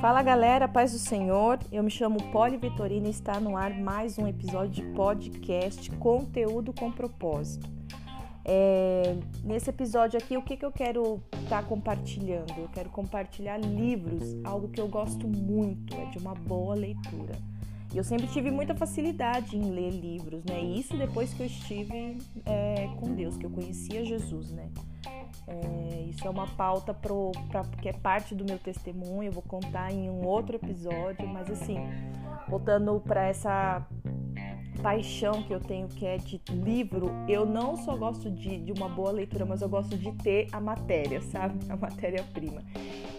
Fala galera, paz do Senhor. Eu me chamo Poli Vitorina e está no ar mais um episódio de podcast Conteúdo com Propósito. É, nesse episódio aqui, o que, que eu quero estar tá compartilhando? Eu quero compartilhar livros, algo que eu gosto muito, é de uma boa leitura. Eu sempre tive muita facilidade em ler livros, né? E isso depois que eu estive é, com Deus, que eu conhecia Jesus, né? É, isso é uma pauta pro, pra, que é parte do meu testemunho, eu vou contar em um outro episódio, mas assim, voltando para essa paixão que eu tenho que é de livro, eu não só gosto de, de uma boa leitura, mas eu gosto de ter a matéria, sabe? A matéria-prima.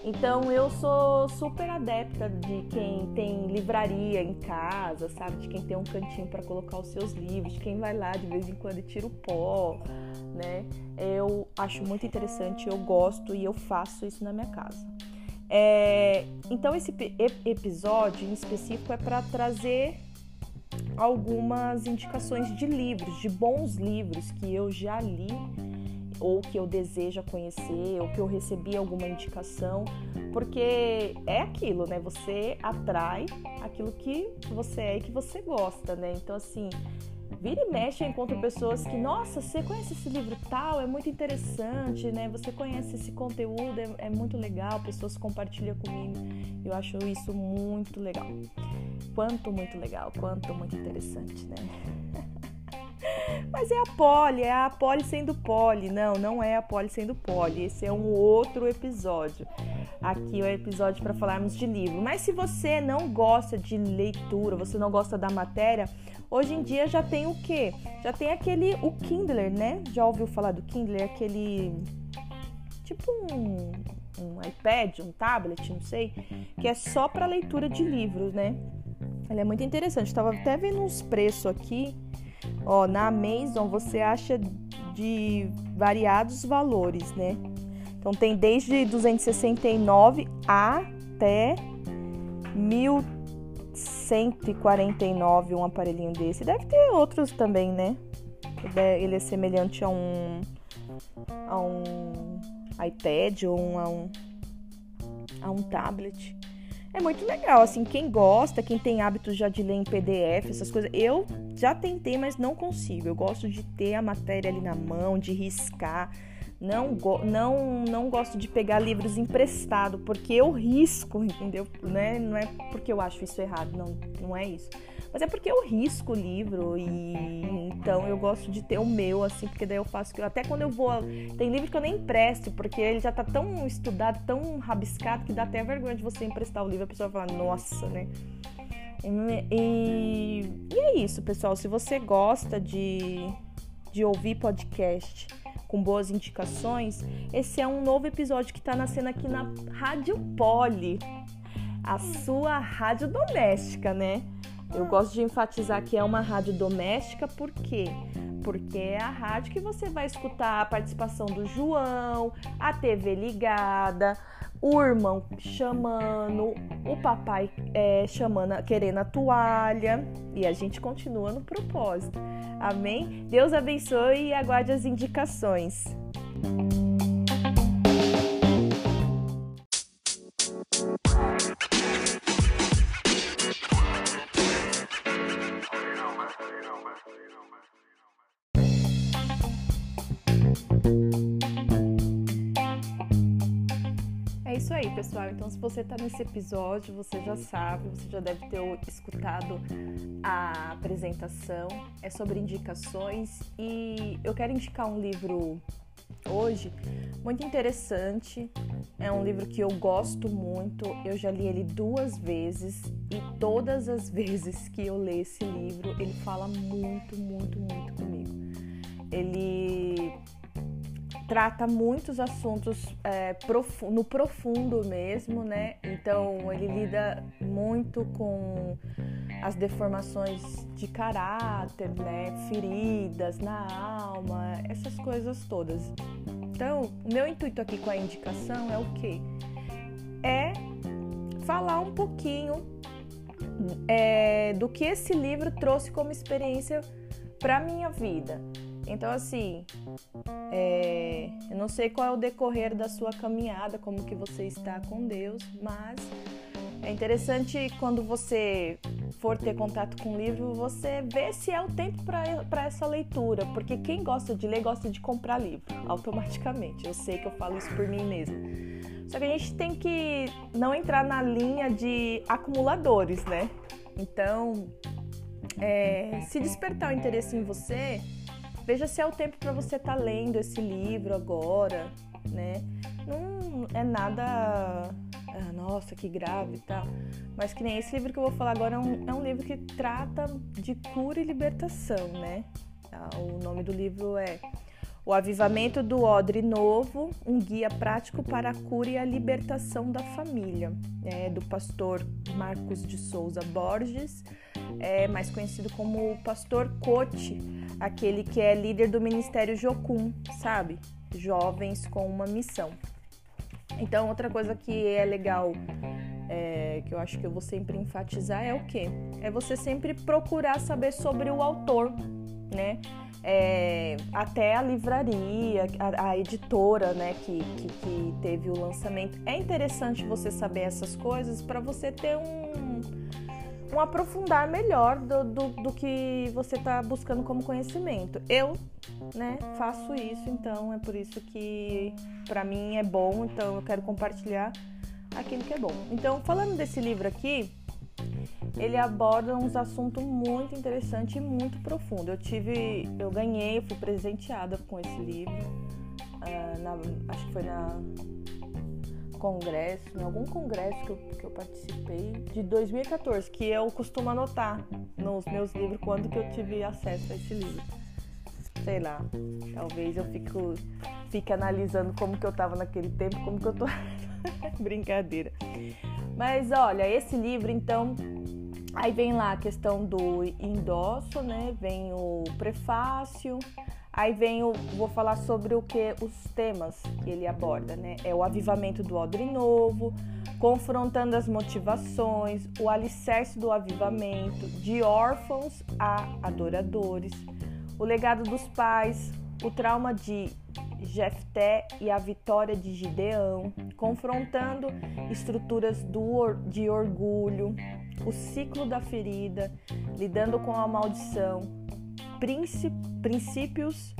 Então eu sou super adepta de quem tem livraria em casa, sabe? De quem tem um cantinho para colocar os seus livros, de quem vai lá de vez em quando e tira o pó, né? Eu acho muito interessante, eu gosto e eu faço isso na minha casa. É, então esse episódio em específico é para trazer algumas indicações de livros, de bons livros que eu já li ou que eu desejo conhecer, ou que eu recebi alguma indicação, porque é aquilo, né? Você atrai aquilo que você é e que você gosta, né? Então, assim, vira e mexe, eu encontro pessoas que, nossa, você conhece esse livro tal, é muito interessante, né? Você conhece esse conteúdo, é, é muito legal, pessoas compartilham comigo. Eu acho isso muito legal. Quanto muito legal, quanto muito interessante, né? Mas é a Polly, é a Polly sendo Polly. Não, não é a Polly sendo Polly. Esse é um outro episódio. Aqui é o episódio para falarmos de livro. Mas se você não gosta de leitura, você não gosta da matéria, hoje em dia já tem o quê? Já tem aquele o Kindle, né? Já ouviu falar do Kindle? Aquele tipo um, um iPad, um tablet, não sei, que é só para leitura de livros, né? Ele é muito interessante. Estava até vendo uns preços aqui. Ó, na Amazon você acha de variados valores, né? Então tem desde 269 até 1149 um aparelhinho desse. Deve ter outros também, né? Ele é semelhante a um a um iPad ou um, a um a um tablet é muito legal. Assim, quem gosta, quem tem hábito já de ler em PDF, essas coisas, eu já tentei, mas não consigo. Eu gosto de ter a matéria ali na mão, de riscar. Não, não, não gosto de pegar livros emprestados, porque eu risco, entendeu? Né? Não é porque eu acho isso errado, não, não é isso. Mas é porque eu risco o livro e então eu gosto de ter o meu, assim, porque daí eu faço. Até quando eu vou. Tem livro que eu nem empresto, porque ele já tá tão estudado, tão rabiscado, que dá até vergonha de você emprestar o livro. A pessoa fala, nossa, né? E, e é isso, pessoal. Se você gosta de, de ouvir podcast com boas indicações, esse é um novo episódio que está nascendo aqui na Rádio Poli, a sua rádio doméstica, né? Eu gosto de enfatizar que é uma rádio doméstica, por quê? Porque é a rádio que você vai escutar a participação do João, a TV ligada, o irmão chamando, o papai é, chamando, querendo a toalha e a gente continua no propósito. Amém? Deus abençoe e aguarde as indicações. Isso aí, pessoal. Então, se você está nesse episódio, você já sabe, você já deve ter escutado a apresentação. É sobre indicações e eu quero indicar um livro hoje muito interessante. É um livro que eu gosto muito. Eu já li ele duas vezes e todas as vezes que eu leio esse livro, ele fala muito, muito, muito comigo. Ele trata muitos assuntos é, no profundo mesmo, né? Então ele lida muito com as deformações de caráter, né? Feridas na alma, essas coisas todas. Então, o meu intuito aqui com a indicação é o quê? É falar um pouquinho é, do que esse livro trouxe como experiência para minha vida. Então, assim, é, eu não sei qual é o decorrer da sua caminhada, como que você está com Deus, mas é interessante quando você for ter contato com o livro, você ver se é o tempo para essa leitura, porque quem gosta de ler gosta de comprar livro automaticamente. Eu sei que eu falo isso por mim mesma. Só que a gente tem que não entrar na linha de acumuladores, né? Então, é, se despertar o interesse em você, veja se é o tempo para você estar tá lendo esse livro agora, né? Não é nada ah, nossa, que grave e tal. Mas que nem esse livro que eu vou falar agora é um, é um livro que trata de cura e libertação, né? Ah, o nome do livro é O Avivamento do Odre Novo, um guia prático para a cura e a libertação da família, é do pastor Marcos de Souza Borges, é mais conhecido como o pastor Cote, aquele que é líder do Ministério Jocum, sabe? Jovens com uma missão. Então, outra coisa que é legal, é, que eu acho que eu vou sempre enfatizar, é o quê? É você sempre procurar saber sobre o autor, né? É, até a livraria, a, a editora, né, que, que, que, teve o lançamento. É interessante você saber essas coisas para você ter um, um aprofundar melhor do, do, do que você está buscando como conhecimento. Eu, né, faço isso, então é por isso que para mim é bom, então eu quero compartilhar aquilo que é bom. Então, falando desse livro aqui, ele aborda uns assuntos muito interessantes e muito profundos. Eu tive, eu ganhei, fui presenteada com esse livro, uh, na, acho que foi na congresso, em algum congresso que eu, que eu participei, de 2014, que eu costumo anotar nos meus livros quando que eu tive acesso a esse livro. Sei lá, talvez eu fico, fique analisando como que eu tava naquele tempo, como que eu tô. Brincadeira. Mas olha, esse livro então. Aí vem lá a questão do endosso, né? Vem o prefácio, Aí vem o, vou falar sobre o que os temas que ele aborda, né? É o avivamento do odre novo, confrontando as motivações, o alicerce do avivamento, de órfãos a adoradores, o legado dos pais, o trauma de Jefté e a vitória de Gideão, confrontando estruturas do, de orgulho, o ciclo da ferida, lidando com a maldição, princípios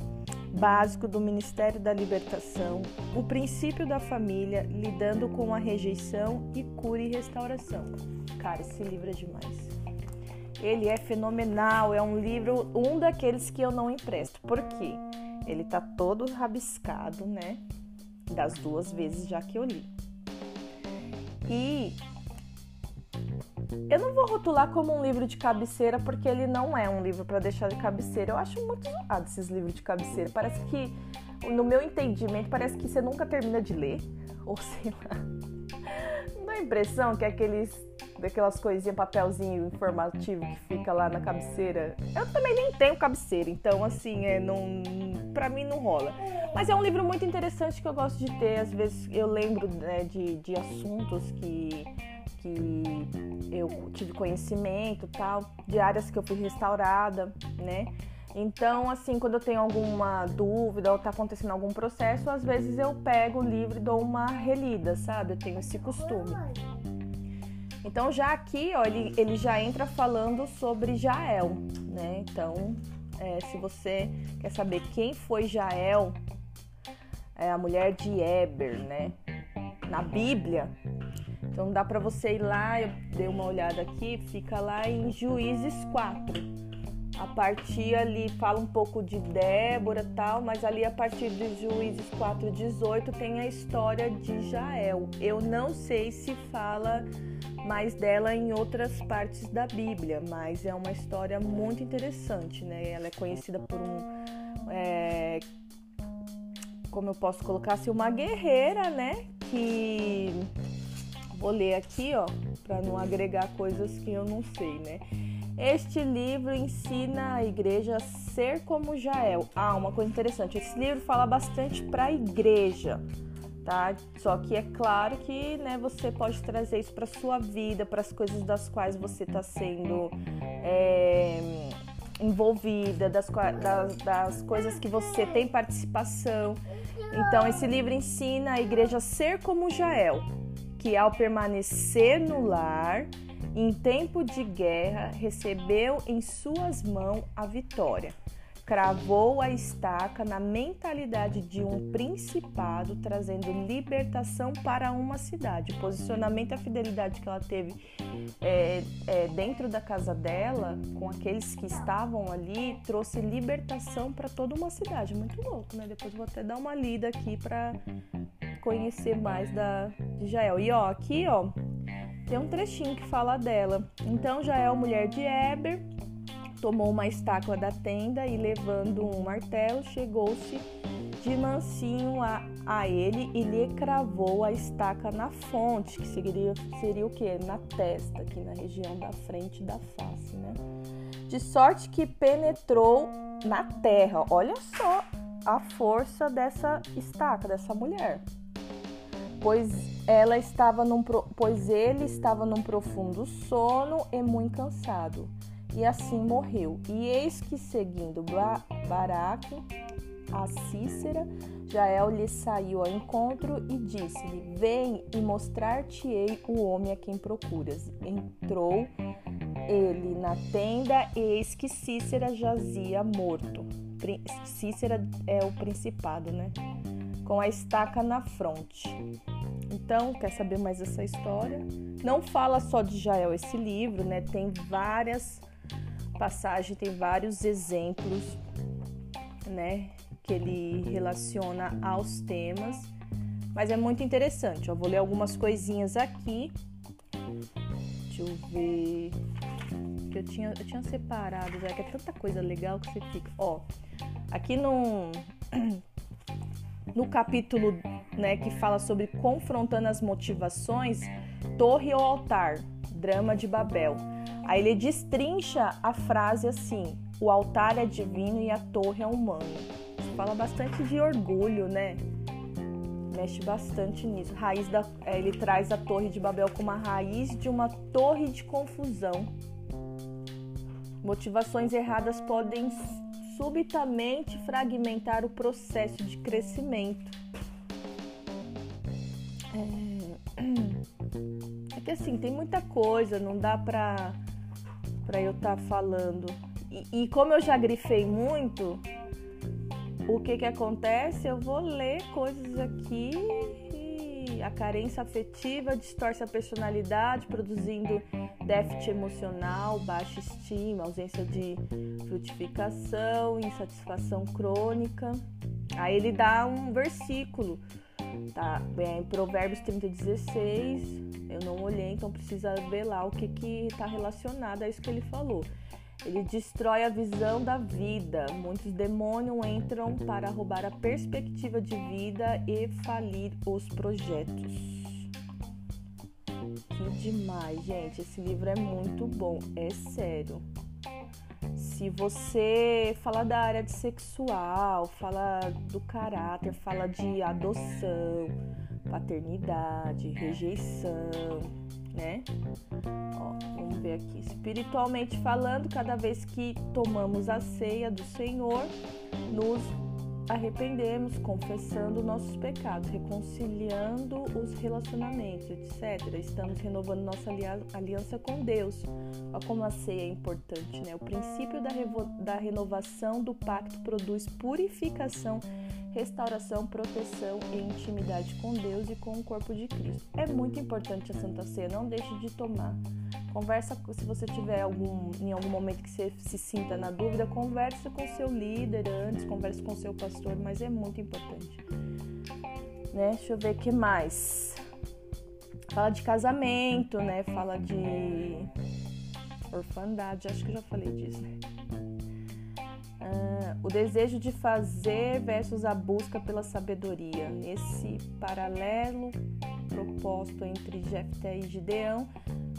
básicos do Ministério da Libertação, o princípio da família, lidando com a rejeição e cura e restauração. Cara, esse livro é demais. Ele é fenomenal, é um livro, um daqueles que eu não empresto. Por quê? Ele tá todo rabiscado, né? Das duas vezes já que eu li. E eu não vou rotular como um livro de cabeceira porque ele não é um livro para deixar de cabeceira. Eu acho muito zoado esses livros de cabeceira. Parece que, no meu entendimento, parece que você nunca termina de ler. Ou sei lá. Não dá a impressão que é aqueles daquelas coisinhas, papelzinho informativo que fica lá na cabeceira. Eu também nem tenho cabeceira, então assim, é, não, pra mim não rola. Mas é um livro muito interessante que eu gosto de ter. Às vezes eu lembro né, de, de assuntos que que eu tive conhecimento tal, de áreas que eu fui restaurada, né? Então, assim, quando eu tenho alguma dúvida ou tá acontecendo algum processo, às vezes eu pego o livro e dou uma relida, sabe? Eu tenho esse costume. Então, já aqui, ó, ele, ele já entra falando sobre Jael, né? Então, é, se você quer saber quem foi Jael, é a mulher de Eber, né? Na Bíblia, então dá para você ir lá, eu dei uma olhada aqui, fica lá em Juízes 4. A partir ali fala um pouco de Débora tal, mas ali a partir de Juízes 4:18 tem a história de Jael. Eu não sei se fala mais dela em outras partes da Bíblia, mas é uma história muito interessante, né? Ela é conhecida por um é, como eu posso colocar assim, uma guerreira, né? Que Vou ler aqui, ó, para não agregar coisas que eu não sei, né? Este livro ensina a igreja a ser como Jael. Ah, uma coisa interessante, esse livro fala bastante para a igreja, tá? Só que é claro que, né, você pode trazer isso para sua vida, para as coisas das quais você está sendo é, envolvida, das, das, das coisas que você tem participação. Então, esse livro ensina a igreja a ser como Jael, que ao permanecer no lar, em tempo de guerra, recebeu em suas mãos a vitória cravou a estaca na mentalidade de um principado, trazendo libertação para uma cidade. O posicionamento e a fidelidade que ela teve é, é, dentro da casa dela, com aqueles que estavam ali, trouxe libertação para toda uma cidade. Muito louco, né? Depois vou até dar uma lida aqui para conhecer mais da de Jael. E ó, aqui ó, tem um trechinho que fala dela. Então Jael, mulher de Eber, tomou uma estaca da tenda e, levando um martelo, chegou-se de mansinho a, a ele e lhe cravou a estaca na fonte, que seria, seria o que? Na testa, aqui na região da frente da face, né? De sorte que penetrou na terra. Olha só a força dessa estaca, dessa mulher. Pois ela estava num, pois ele estava num profundo sono e muito cansado e assim morreu. E eis que, seguindo Baraque, a Cícera, Jael lhe saiu ao encontro e disse-lhe: Vem e mostrar-te-ei o homem a quem procuras. Entrou ele na tenda, e eis que Cícera jazia morto. Cícera é o principado, né? Com a estaca na fronte. Então, quer saber mais dessa história? Não fala só de Jael esse livro, né? Tem várias passagem tem vários exemplos, né, que ele relaciona aos temas, mas é muito interessante. Eu vou ler algumas coisinhas aqui. Deixa eu ver que eu tinha, eu tinha separado, já que é tanta coisa legal que você fica. Ó, aqui no, no capítulo né, que fala sobre confrontando as motivações, Torre ou Altar, Drama de Babel. Aí ele destrincha a frase assim: o altar é divino e a torre é humana. Fala bastante de orgulho, né? Mexe bastante nisso. Raiz da, é, ele traz a torre de Babel como a raiz de uma torre de confusão. Motivações erradas podem subitamente fragmentar o processo de crescimento. É, é que assim, tem muita coisa, não dá pra para eu estar tá falando. E, e, como eu já grifei muito, o que que acontece? Eu vou ler coisas aqui a carência afetiva distorce a personalidade, produzindo déficit emocional, baixa estima, ausência de frutificação, insatisfação crônica. Aí ele dá um versículo, tá? É, em Provérbios 30, 16 eu não olhei, então precisa ver lá o que que está relacionado a isso que ele falou. Ele destrói a visão da vida. Muitos demônios entram para roubar a perspectiva de vida e falir os projetos. Que demais, gente. Esse livro é muito bom, é sério. Se você fala da área de sexual, fala do caráter, fala de adoção, paternidade, rejeição, né? Ó, vamos ver aqui. Espiritualmente falando, cada vez que tomamos a ceia do Senhor, nos arrependemos, confessando nossos pecados, reconciliando os relacionamentos, etc. Estamos renovando nossa aliança com Deus. Olha como a ceia é importante, né? O princípio da, da renovação do pacto produz purificação restauração, proteção e intimidade com Deus e com o corpo de Cristo. É muito importante a Santa Ceia, não deixe de tomar. Conversa, se você tiver algum, em algum momento que você se sinta na dúvida, converse com seu líder antes, converse com seu pastor, mas é muito importante. Né? Deixa eu ver o que mais. Fala de casamento, né? Fala de orfandade, acho que eu já falei disso, né? O desejo de fazer versus a busca pela sabedoria. Nesse paralelo proposto entre Jefté e Gideão,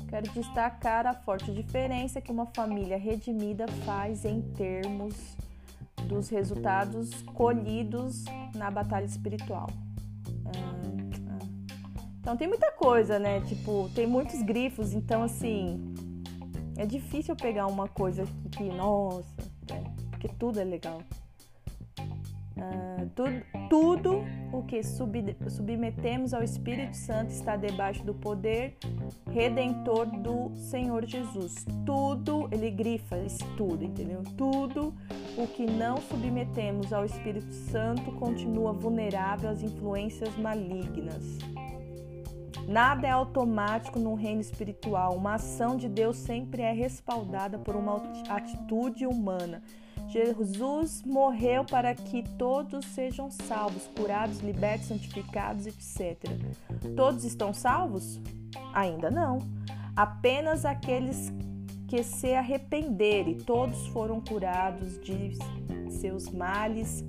quero destacar a forte diferença que uma família redimida faz em termos dos resultados colhidos na batalha espiritual. Ah, ah. Então tem muita coisa, né? Tipo, tem muitos grifos, então assim, é difícil pegar uma coisa que, nossa, porque tudo é legal. Uh, tudo, tudo o que sub, submetemos ao Espírito Santo está debaixo do poder redentor do Senhor Jesus. Tudo, ele grifa isso tudo, entendeu? Tudo o que não submetemos ao Espírito Santo continua vulnerável às influências malignas. Nada é automático no reino espiritual. Uma ação de Deus sempre é respaldada por uma atitude humana. Jesus morreu para que todos sejam salvos, curados, libertos, santificados, etc. Todos estão salvos? Ainda não. Apenas aqueles que se arrependerem, todos foram curados de seus males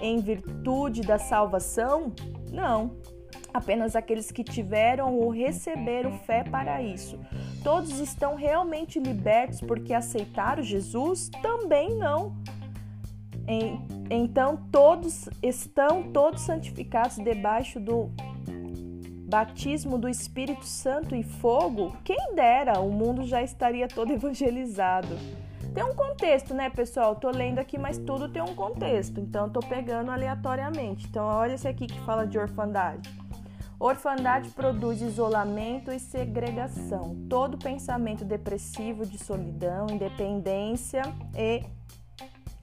em virtude da salvação? Não apenas aqueles que tiveram ou receberam fé para isso. Todos estão realmente libertos porque aceitaram Jesus? Também não. Então todos estão todos santificados debaixo do batismo do Espírito Santo e fogo? Quem dera, o mundo já estaria todo evangelizado. Tem um contexto, né, pessoal? Tô lendo aqui, mas tudo tem um contexto. Então tô pegando aleatoriamente. Então olha esse aqui que fala de orfandade. Orfandade produz isolamento e segregação. Todo pensamento depressivo de solidão, independência e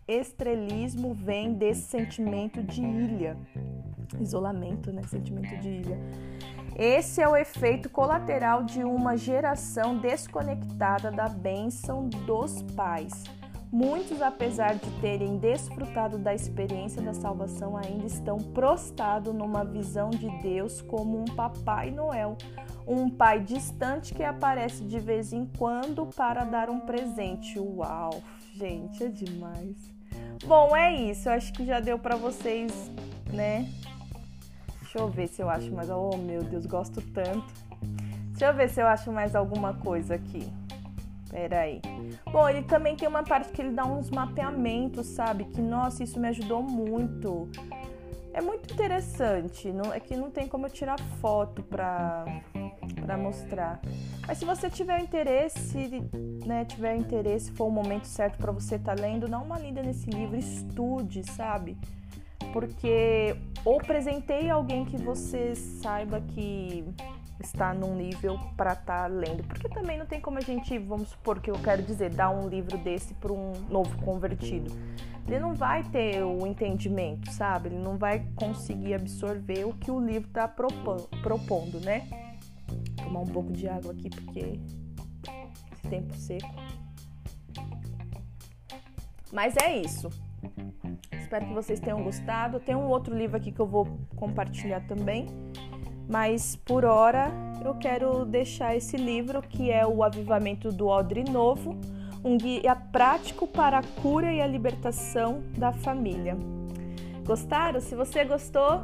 estrelismo vem desse sentimento de ilha. Isolamento, né? Sentimento de ilha. Esse é o efeito colateral de uma geração desconectada da bênção dos pais. Muitos, apesar de terem desfrutado da experiência da salvação, ainda estão prostrados numa visão de Deus como um Papai Noel, um pai distante que aparece de vez em quando para dar um presente. Uau, gente, é demais. Bom, é isso. Eu acho que já deu para vocês, né? Deixa eu ver se eu acho mais. Oh, meu Deus, gosto tanto. Deixa eu ver se eu acho mais alguma coisa aqui. Peraí. Bom, ele também tem uma parte que ele dá uns mapeamentos, sabe? Que, nossa, isso me ajudou muito. É muito interessante. Não, é que não tem como eu tirar foto pra, pra mostrar. Mas se você tiver interesse, né? Tiver interesse, for o momento certo para você estar tá lendo, dá uma lida nesse livro, estude, sabe? Porque ou presenteie alguém que você saiba que está num nível para estar tá lendo. Porque também não tem como a gente, vamos supor que eu quero dizer, dar um livro desse para um novo convertido. Ele não vai ter o entendimento, sabe? Ele não vai conseguir absorver o que o livro está propondo, né? Vou tomar um pouco de água aqui porque esse tempo seco. Mas é isso. Espero que vocês tenham gostado. Tem um outro livro aqui que eu vou compartilhar também mas por hora eu quero deixar esse livro que é o Avivamento do Odre Novo, um guia prático para a cura e a libertação da família. Gostaram? Se você gostou,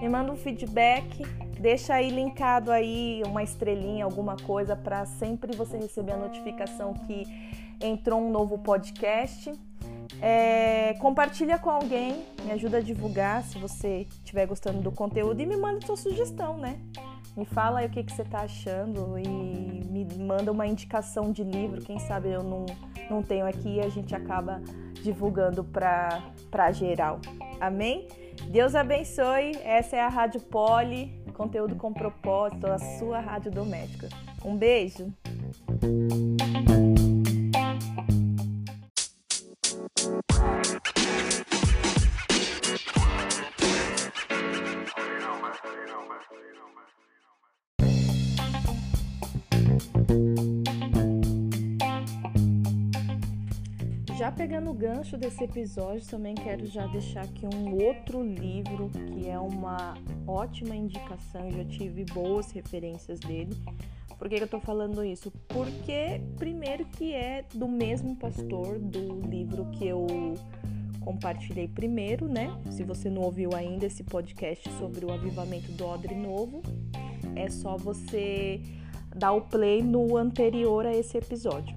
me manda um feedback, deixa aí linkado aí uma estrelinha, alguma coisa para sempre você receber a notificação que entrou um novo podcast. É, compartilha com alguém, me ajuda a divulgar se você estiver gostando do conteúdo e me manda sua sugestão, né? Me fala aí o que, que você está achando e me manda uma indicação de livro, quem sabe eu não, não tenho aqui e a gente acaba divulgando para geral. Amém? Deus abençoe. Essa é a Rádio Poli, conteúdo com propósito, a sua rádio doméstica. Um beijo. Já pegando o gancho desse episódio, também quero já deixar aqui um outro livro que é uma ótima indicação, já tive boas referências dele. Por que, que eu tô falando isso? Porque, primeiro, que é do mesmo pastor do livro que eu compartilhei primeiro, né? Se você não ouviu ainda esse podcast sobre o avivamento do Odre Novo, é só você dar o play no anterior a esse episódio.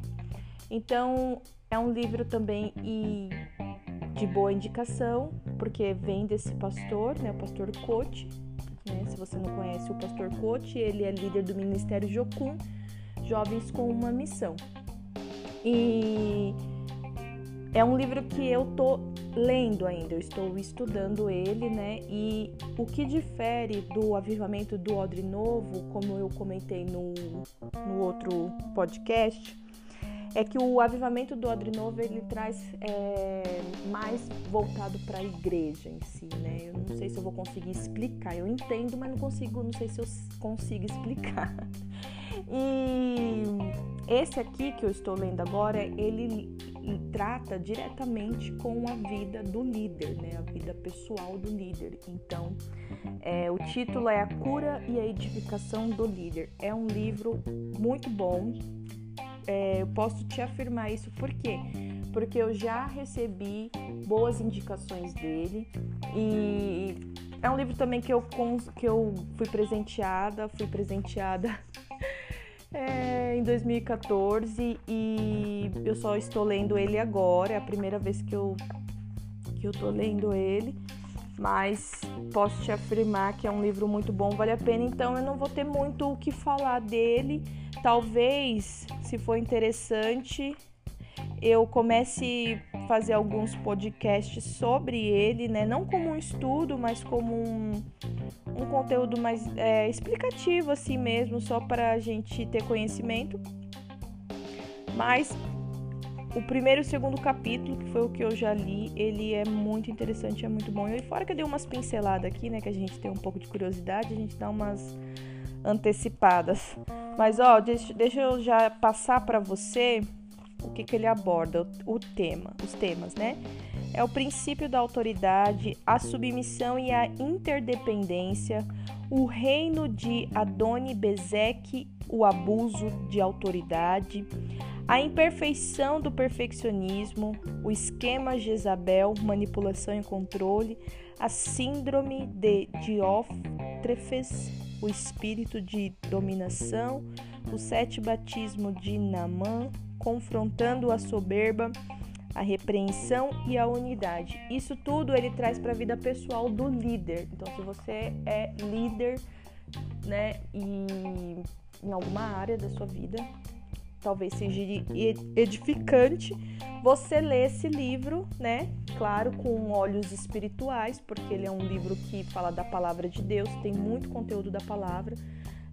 Então, é um livro também e de boa indicação, porque vem desse pastor, né, o pastor Coach. Né? Se você não conhece o pastor Coach, ele é líder do Ministério Jocum, Jovens com uma Missão. E é um livro que eu tô lendo ainda, eu estou estudando ele, né? E o que difere do avivamento do Odre Novo, como eu comentei no, no outro podcast, é que o avivamento do Odre Novo ele traz é, mais voltado para a igreja em si, né? Eu não sei se eu vou conseguir explicar, eu entendo, mas não consigo, não sei se eu consigo explicar. E esse aqui que eu estou lendo agora, ele trata diretamente com a vida do líder, né? A vida pessoal do líder. Então, é, o título é A Cura e a Edificação do Líder. É um livro muito bom. É, eu posso te afirmar isso por quê? Porque eu já recebi boas indicações dele e é um livro também que eu, que eu fui presenteada, fui presenteada é, em 2014 e eu só estou lendo ele agora, é a primeira vez que eu, que eu tô lendo ele, mas posso te afirmar que é um livro muito bom, vale a pena, então eu não vou ter muito o que falar dele. Talvez, se for interessante, eu comece a fazer alguns podcasts sobre ele, né? Não como um estudo, mas como um, um conteúdo mais é, explicativo assim mesmo, só para a gente ter conhecimento. Mas o primeiro e o segundo capítulo, que foi o que eu já li, ele é muito interessante, é muito bom. E fora que eu dei umas pinceladas aqui, né, que a gente tem um pouco de curiosidade, a gente dá umas antecipadas. Mas ó, deixa, deixa eu já passar para você o que, que ele aborda, o, o tema, os temas, né? É o princípio da autoridade, a submissão e a interdependência, o reino de Adoni Bezek, o abuso de autoridade, a imperfeição do perfeccionismo, o esquema Jezabel, manipulação e controle, a síndrome de Diótrefes, o espírito de dominação, o sete batismo de Namã, confrontando a soberba, a repreensão e a unidade. Isso tudo ele traz para a vida pessoal do líder. Então, se você é líder, né, e em alguma área da sua vida, talvez seja edificante você lê esse livro, né? Claro, com olhos espirituais, porque ele é um livro que fala da palavra de Deus, tem muito conteúdo da palavra.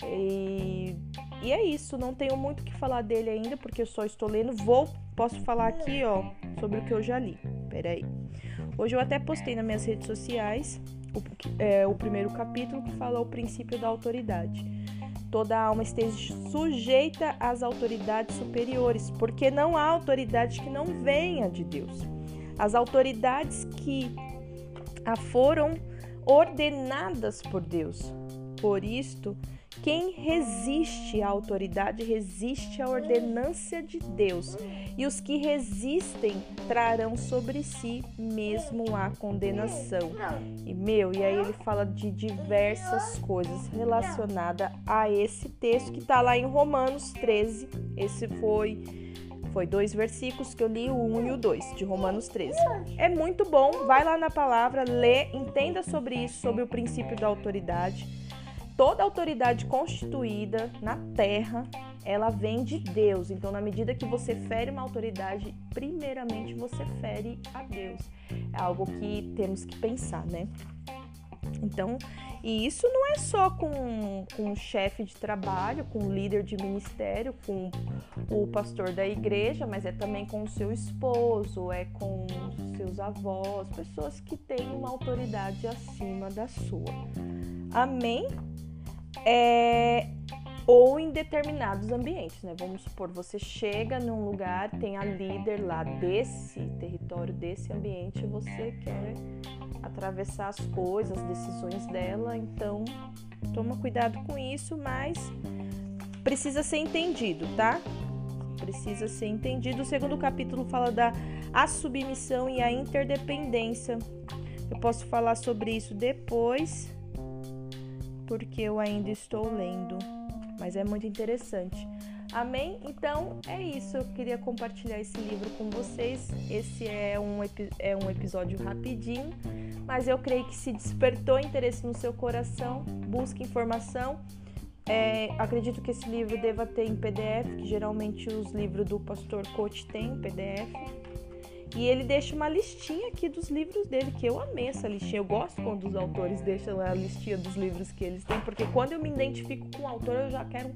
E, e é isso, não tenho muito o que falar dele ainda, porque eu só estou lendo. Vou, posso falar aqui, ó, sobre o que eu já li. Peraí. Hoje eu até postei nas minhas redes sociais o, é, o primeiro capítulo que fala o princípio da autoridade. Toda alma esteja sujeita às autoridades superiores, porque não há autoridade que não venha de Deus. As autoridades que a foram ordenadas por Deus. Por isto, quem resiste à autoridade resiste à ordenância de Deus, e os que resistem trarão sobre si mesmo a condenação. E meu, e aí ele fala de diversas coisas relacionadas a esse texto que está lá em Romanos 13. Esse foi foi dois versículos que eu li, o 1 e o 2, de Romanos 13. É muito bom, vai lá na palavra, lê, entenda sobre isso, sobre o princípio da autoridade toda autoridade constituída na terra, ela vem de Deus. Então, na medida que você fere uma autoridade, primeiramente você fere a Deus. É algo que temos que pensar, né? Então, e isso não é só com, com o chefe de trabalho, com o líder de ministério, com o pastor da igreja, mas é também com o seu esposo, é com seus avós, pessoas que têm uma autoridade acima da sua. Amém? É, ou em determinados ambientes, né? Vamos supor, você chega num lugar, tem a líder lá desse território, desse ambiente, você quer atravessar as coisas, as decisões dela, então toma cuidado com isso, mas precisa ser entendido, tá? Precisa ser entendido. O segundo capítulo fala da a submissão e a interdependência. Eu posso falar sobre isso depois porque eu ainda estou lendo, mas é muito interessante. Amém? Então é isso. Eu queria compartilhar esse livro com vocês. Esse é um, é um episódio rapidinho, mas eu creio que se despertou interesse no seu coração, busque informação. É, acredito que esse livro deva ter em PDF, que geralmente os livros do Pastor Coach têm em PDF. E ele deixa uma listinha aqui dos livros dele, que eu amei essa listinha. Eu gosto quando os autores deixam a listinha dos livros que eles têm, porque quando eu me identifico com o autor, eu já quero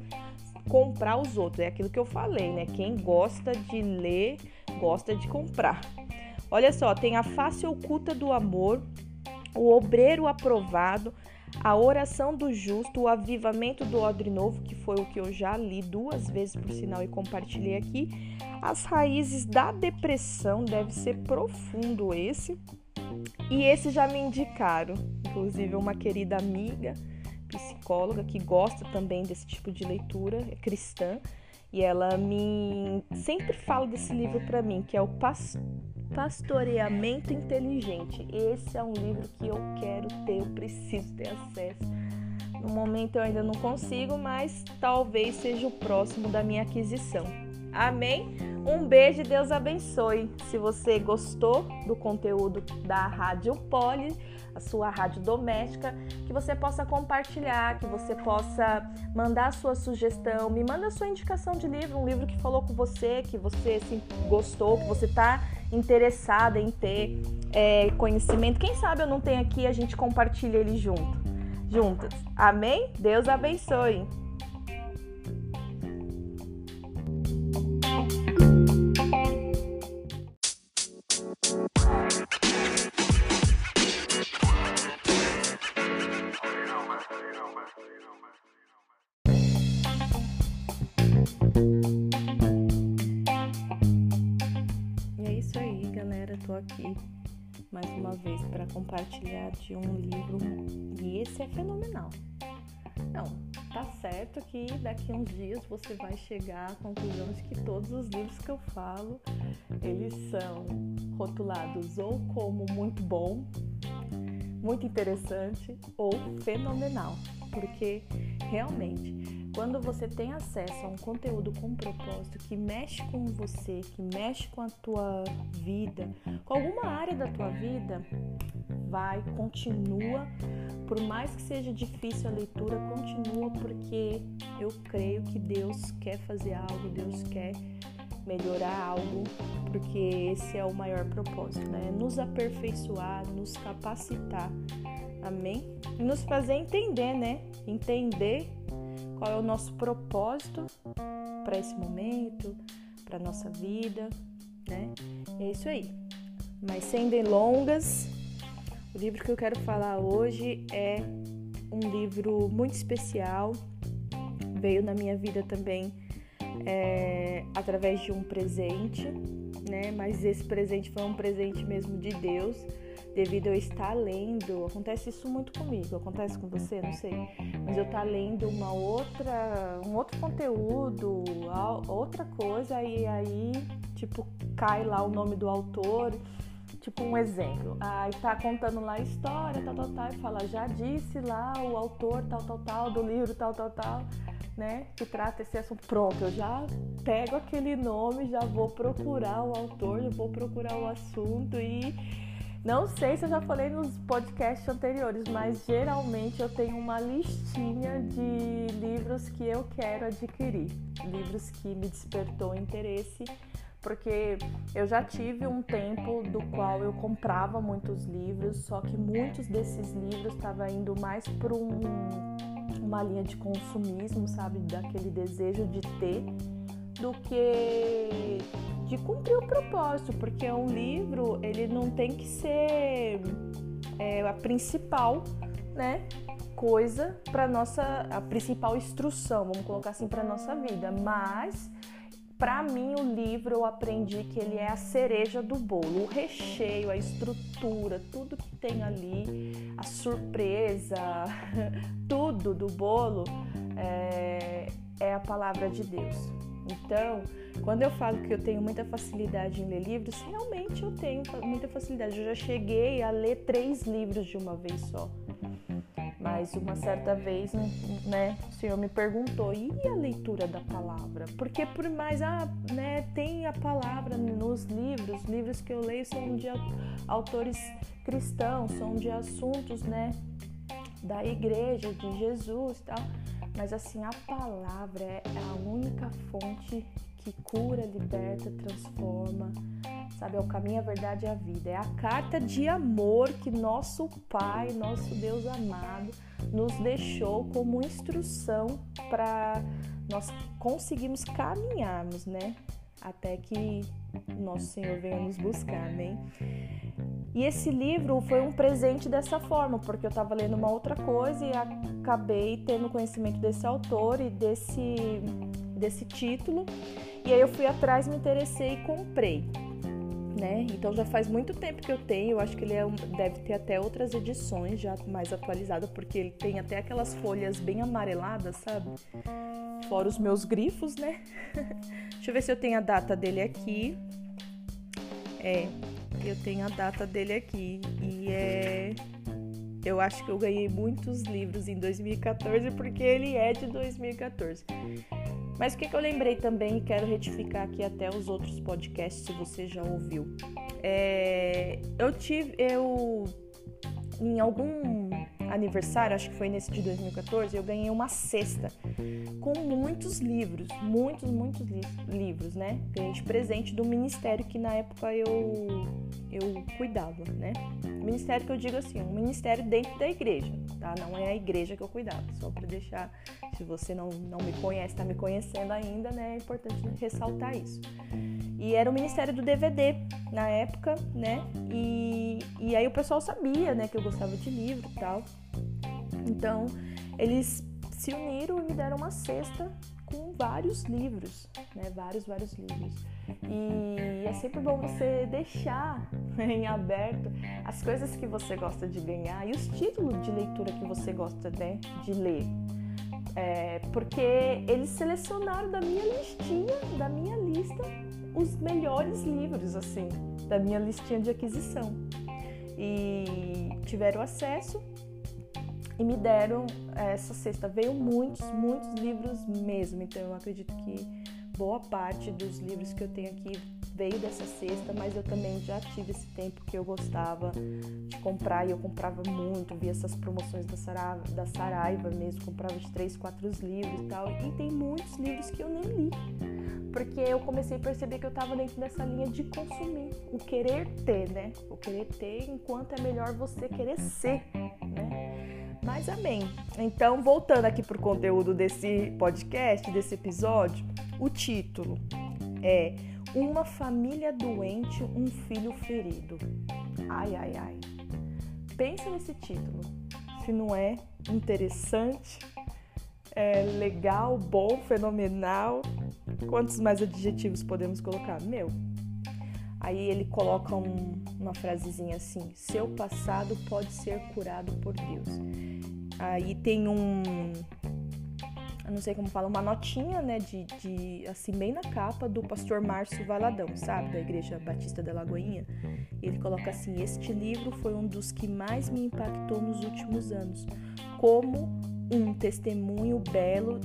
comprar os outros. É aquilo que eu falei, né? Quem gosta de ler, gosta de comprar. Olha só, tem a face oculta do amor, o obreiro aprovado, a oração do justo, o avivamento do odre novo, que foi o que eu já li duas vezes por sinal e compartilhei aqui. As raízes da depressão, deve ser profundo esse. E esse já me indicaram, inclusive uma querida amiga, psicóloga, que gosta também desse tipo de leitura, é cristã, e ela me sempre fala desse livro para mim, que é o Pastoreamento Inteligente. Esse é um livro que eu quero ter, eu preciso ter acesso. No momento eu ainda não consigo, mas talvez seja o próximo da minha aquisição. Amém? Um beijo e Deus abençoe. Se você gostou do conteúdo da Rádio Poli, a sua rádio doméstica, que você possa compartilhar, que você possa mandar a sua sugestão, me manda a sua indicação de livro, um livro que falou com você, que você assim, gostou, que você está interessada em ter é, conhecimento. Quem sabe eu não tenho aqui, a gente compartilha ele junto, juntas. Amém? Deus abençoe. Aqui mais uma vez para compartilhar de um livro e esse é fenomenal. Não, tá certo que daqui a uns dias você vai chegar à conclusão de que todos os livros que eu falo, eles são rotulados ou como muito bom, muito interessante ou fenomenal, porque realmente quando você tem acesso a um conteúdo com propósito que mexe com você, que mexe com a tua vida, com alguma área da tua vida, vai, continua. Por mais que seja difícil a leitura, continua porque eu creio que Deus quer fazer algo, Deus quer melhorar algo, porque esse é o maior propósito, né? Nos aperfeiçoar, nos capacitar. Amém? E nos fazer entender, né? Entender qual é o nosso propósito para esse momento, para nossa vida, né? É isso aí. Mas sem delongas, o livro que eu quero falar hoje é um livro muito especial. Veio na minha vida também é, através de um presente, né? Mas esse presente foi um presente mesmo de Deus devido a eu estar lendo, acontece isso muito comigo, acontece com você, não sei, mas eu estar lendo uma outra, um outro conteúdo, outra coisa e aí, tipo, cai lá o nome do autor, tipo um exemplo, aí tá contando lá a história, tal, tal, tal, e fala, já disse lá o autor, tal, tal, tal, do livro, tal, tal, tal, né, que trata esse assunto. Pronto, eu já pego aquele nome, já vou procurar o autor, já vou procurar o assunto e não sei se eu já falei nos podcasts anteriores, mas geralmente eu tenho uma listinha de livros que eu quero adquirir, livros que me despertou interesse, porque eu já tive um tempo do qual eu comprava muitos livros, só que muitos desses livros estavam indo mais para um, uma linha de consumismo, sabe, daquele desejo de ter do que de cumprir o propósito, porque um livro ele não tem que ser é, a principal, né, coisa para nossa a principal instrução, vamos colocar assim para nossa vida, mas para mim o livro eu aprendi que ele é a cereja do bolo, o recheio, a estrutura, tudo que tem ali, a surpresa, tudo do bolo é, é a palavra de Deus. Então, quando eu falo que eu tenho muita facilidade em ler livros, realmente eu tenho muita facilidade. Eu já cheguei a ler três livros de uma vez só. Mas uma certa vez, né, o Senhor me perguntou, e a leitura da palavra? Porque por mais, ah, né, tem a palavra nos livros, livros que eu leio são de autores cristãos, são de assuntos, né, da igreja, de Jesus e tal. Mas assim, a palavra é a única fonte que cura, liberta, transforma, sabe? É o caminho, a verdade e a vida. É a carta de amor que nosso Pai, nosso Deus amado, nos deixou como instrução para nós conseguirmos caminharmos, né? Até que nosso Senhor venha nos buscar, amém? E esse livro foi um presente dessa forma, porque eu estava lendo uma outra coisa e acabei tendo conhecimento desse autor e desse, desse título. E aí eu fui atrás, me interessei e comprei né? Então já faz muito tempo que eu tenho, eu acho que ele é um, deve ter até outras edições já mais atualizadas, porque ele tem até aquelas folhas bem amareladas, sabe? Fora os meus grifos, né? Deixa eu ver se eu tenho a data dele aqui. É, eu tenho a data dele aqui e é eu acho que eu ganhei muitos livros em 2014 porque ele é de 2014. Mas o que, que eu lembrei também e quero retificar aqui até os outros podcasts, se você já ouviu. É, eu tive, eu em algum aniversário, acho que foi nesse de 2014, eu ganhei uma cesta com muitos livros, muitos, muitos li livros, né? Ganhei de presente do ministério que na época eu, eu cuidava, né? Ministério que eu digo assim, um ministério dentro da igreja, tá? Não é a igreja que eu cuidava, só para deixar, se você não, não me conhece, tá me conhecendo ainda, né? É importante ressaltar isso. E era o ministério do DVD na época, né? E, e aí o pessoal sabia, né, que eu gostava de livro e tal. Então, eles se uniram e me deram uma cesta com vários livros, né? Vários, vários livros. E é sempre bom você deixar em aberto as coisas que você gosta de ganhar e os títulos de leitura que você gosta né, de ler. É, porque eles selecionaram da minha listinha, da minha lista, os melhores livros, assim, da minha listinha de aquisição. E tiveram acesso e me deram essa cesta. Veio muitos, muitos livros mesmo. Então eu acredito que boa parte dos livros que eu tenho aqui veio dessa cesta, mas eu também já tive esse tempo que eu gostava de comprar e eu comprava muito, via essas promoções da Saraiva, da Saraiva mesmo, comprava de três, quatro livros e tal. E tem muitos livros que eu nem li, porque eu comecei a perceber que eu estava dentro dessa linha de consumir, o querer ter, né? O querer ter enquanto é melhor você querer ser, né? Mas amém. Então, voltando aqui para o conteúdo desse podcast, desse episódio, o título é Uma família doente, um filho ferido. Ai, ai, ai. Pensa nesse título. Se não é interessante, é legal, bom, fenomenal. Quantos mais adjetivos podemos colocar? Meu. Aí ele coloca um, uma frasezinha assim: Seu passado pode ser curado por Deus. Aí tem um. Eu não sei como fala, uma notinha, né, de, de, assim, bem na capa do pastor Márcio Valadão, sabe, da Igreja Batista da Lagoinha. Ele coloca assim: Este livro foi um dos que mais me impactou nos últimos anos, como um testemunho belo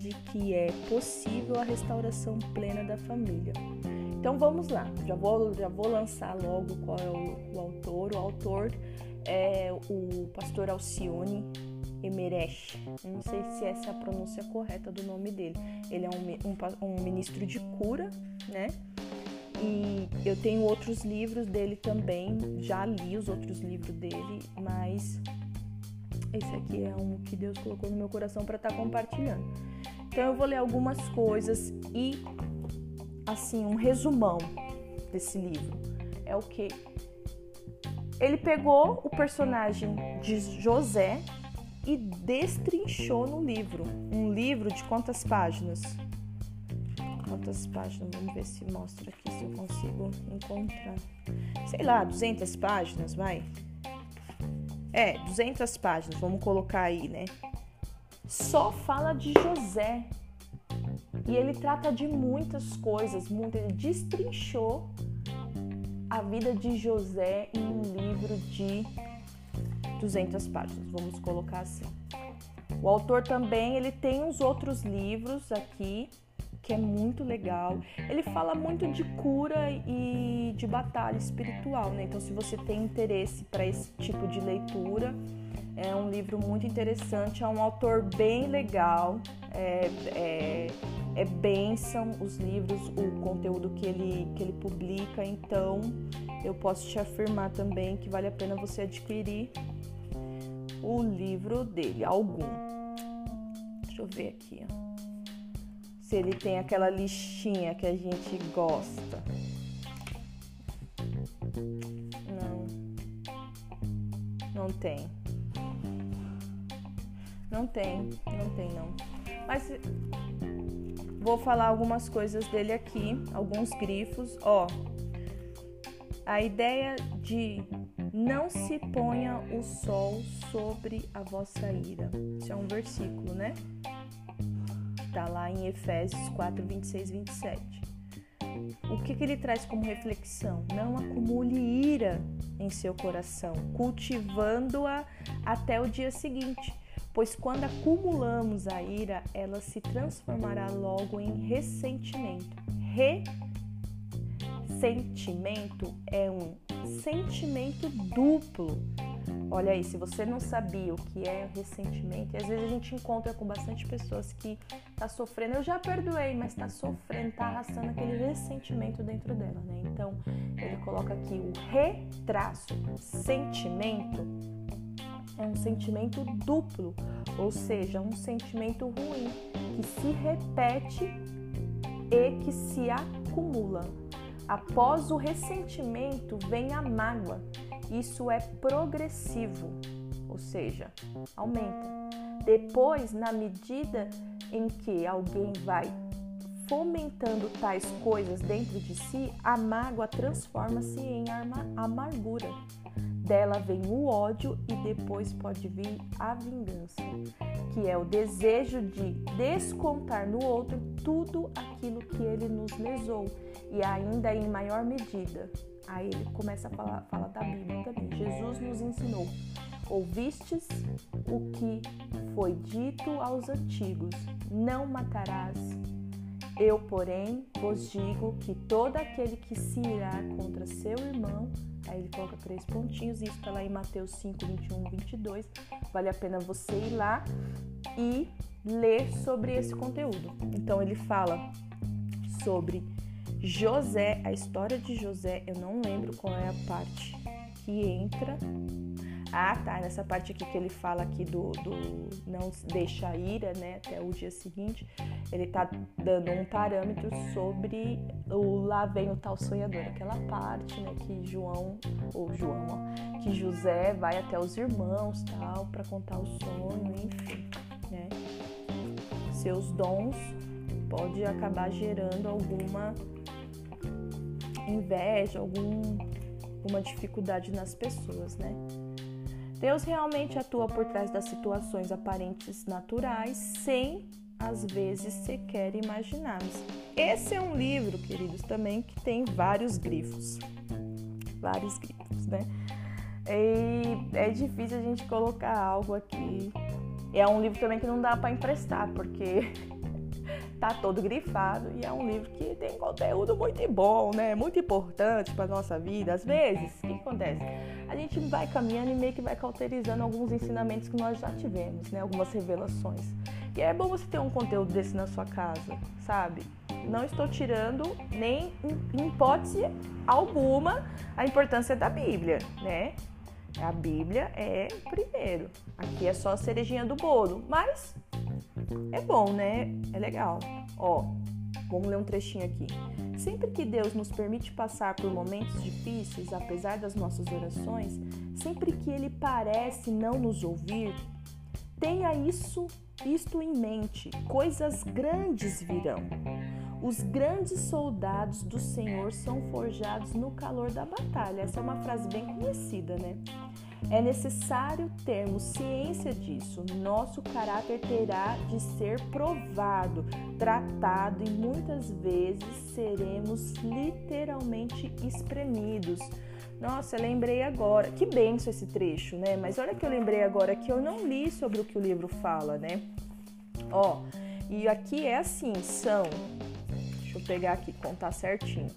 de que é possível a restauração plena da família. Então vamos lá, já vou, já vou lançar logo qual é o, o autor. O autor é o pastor Alcione Emeresh. Não sei se essa é a pronúncia correta do nome dele. Ele é um, um, um ministro de cura, né? E eu tenho outros livros dele também, já li os outros livros dele, mas esse aqui é um que Deus colocou no meu coração para estar tá compartilhando. Então eu vou ler algumas coisas e assim um resumão desse livro. É o que ele pegou o personagem de José, e destrinchou no livro. Um livro de quantas páginas? Quantas páginas? Vamos ver se mostra aqui se eu consigo encontrar. Sei lá, 200 páginas, vai. É, 200 páginas, vamos colocar aí, né? Só fala de José. E ele trata de muitas coisas, muito, ele destrinchou a vida de José em um livro de 200 páginas, vamos colocar assim. O autor também, ele tem uns outros livros aqui que é muito legal. Ele fala muito de cura e de batalha espiritual, né? Então, se você tem interesse para esse tipo de leitura, é um livro muito interessante. É um autor bem legal. É, é, é bênção os livros, o conteúdo que ele, que ele publica, então eu posso te afirmar também que vale a pena você adquirir o livro dele, algum. Deixa eu ver aqui, ó. Se ele tem aquela listinha que a gente gosta. Não. Não tem. Não tem, não tem não. Mas vou falar algumas coisas dele aqui, alguns grifos. Ó, a ideia de não se ponha o sol sobre a vossa ira. Isso é um versículo, né? Está lá em Efésios 4, 26, 27. O que, que ele traz como reflexão? Não acumule ira em seu coração, cultivando-a até o dia seguinte pois quando acumulamos a ira, ela se transformará logo em ressentimento. Ressentimento é um sentimento duplo. Olha aí, se você não sabia o que é ressentimento, e às vezes a gente encontra com bastante pessoas que tá sofrendo, eu já perdoei, mas tá sofrendo, tá arrastando aquele ressentimento dentro dela, né? Então, ele coloca aqui o retraço, sentimento é um sentimento duplo, ou seja, um sentimento ruim que se repete e que se acumula. Após o ressentimento vem a mágoa. Isso é progressivo, ou seja, aumenta. Depois, na medida em que alguém vai fomentando tais coisas dentro de si, a mágoa transforma-se em amargura dela vem o ódio e depois pode vir a vingança, que é o desejo de descontar no outro tudo aquilo que ele nos lesou e ainda em maior medida. Aí ele começa a falar, falar da Bíblia também. Jesus nos ensinou: ouvistes o que foi dito aos antigos: não matarás. Eu, porém, vos digo que todo aquele que se irá contra seu irmão Aí ele coloca três pontinhos, isso está lá em Mateus 5, 21, 22. Vale a pena você ir lá e ler sobre esse conteúdo. Então ele fala sobre José, a história de José, eu não lembro qual é a parte que entra ah, tá. Nessa parte aqui que ele fala aqui do, do não deixa a ira, né, até o dia seguinte, ele tá dando um parâmetro sobre o lá vem o tal sonhador, aquela parte, né, que João ou João, ó, que José vai até os irmãos, tal, para contar o sonho, enfim, né? Seus dons pode acabar gerando alguma inveja, algum, alguma dificuldade nas pessoas, né? Deus realmente atua por trás das situações aparentes naturais, sem às vezes sequer imaginarmos. Esse é um livro, queridos, também que tem vários grifos. Vários grifos, né? E é difícil a gente colocar algo aqui. É um livro também que não dá para emprestar, porque tá todo grifado e é um livro que tem conteúdo muito bom, né? Muito importante para nossa vida. Às vezes, o que acontece? A gente vai caminhando e meio que vai cauterizando alguns ensinamentos que nós já tivemos, né? Algumas revelações. E é bom você ter um conteúdo desse na sua casa, sabe? Não estou tirando nem em hipótese alguma a importância da Bíblia, né? A Bíblia é primeiro. Aqui é só a cerejinha do bolo, mas é bom, né? É legal. Ó, vamos ler um trechinho aqui. Sempre que Deus nos permite passar por momentos difíceis, apesar das nossas orações, sempre que Ele parece não nos ouvir, tenha isso isto em mente: coisas grandes virão. Os grandes soldados do Senhor são forjados no calor da batalha. Essa é uma frase bem conhecida, né? É necessário termos ciência disso. Nosso caráter terá de ser provado, tratado e muitas vezes seremos literalmente espremidos. Nossa, lembrei agora. Que benção esse trecho, né? Mas olha que eu lembrei agora que eu não li sobre o que o livro fala, né? Ó, e aqui é assim, são. Deixa eu pegar aqui, contar certinho.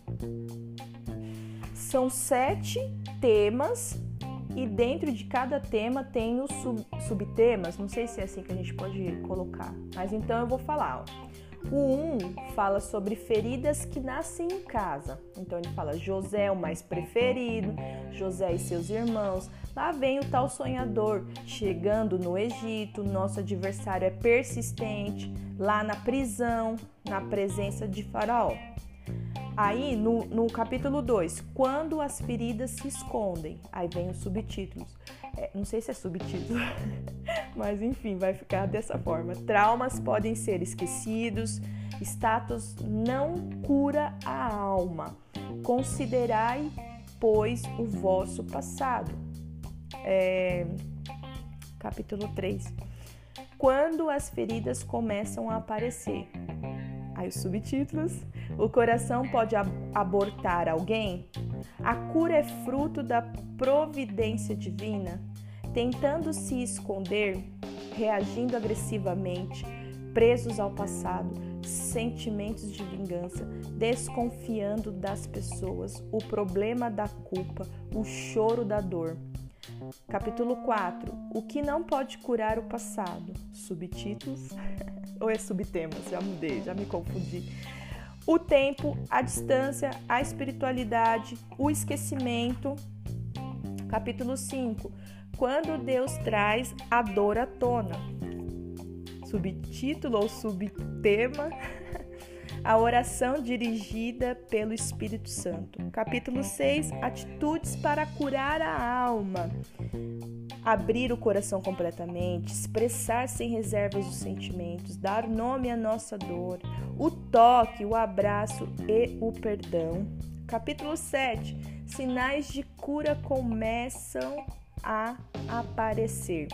São sete temas e dentro de cada tema tem os sub, subtemas, não sei se é assim que a gente pode colocar, mas então eu vou falar. Ó. O 1 fala sobre feridas que nascem em casa. Então ele fala José, o mais preferido, José e seus irmãos. Lá vem o tal sonhador chegando no Egito, nosso adversário é persistente, lá na prisão, na presença de Faraó. Aí no, no capítulo 2, quando as feridas se escondem, aí vem os subtítulos. É, não sei se é subtítulo, mas enfim, vai ficar dessa forma. Traumas podem ser esquecidos, status não cura a alma. Considerai, pois, o vosso passado. É, capítulo 3. Quando as feridas começam a aparecer. Aí os subtítulos. O coração pode abortar alguém? A cura é fruto da providência divina? Tentando se esconder, reagindo agressivamente, presos ao passado, sentimentos de vingança, desconfiando das pessoas, o problema da culpa, o choro da dor. Capítulo 4. O que não pode curar o passado? Subtítulos? Ou é subtemas? Já mudei, já me confundi. O tempo, a distância, a espiritualidade, o esquecimento. Capítulo 5. Quando Deus traz a dor à tona. Subtítulo ou subtema? a oração dirigida pelo Espírito Santo. Capítulo 6: Atitudes para curar a alma. Abrir o coração completamente, expressar sem reservas os sentimentos, dar nome à nossa dor, o toque, o abraço e o perdão. Capítulo 7: Sinais de cura começam a aparecer.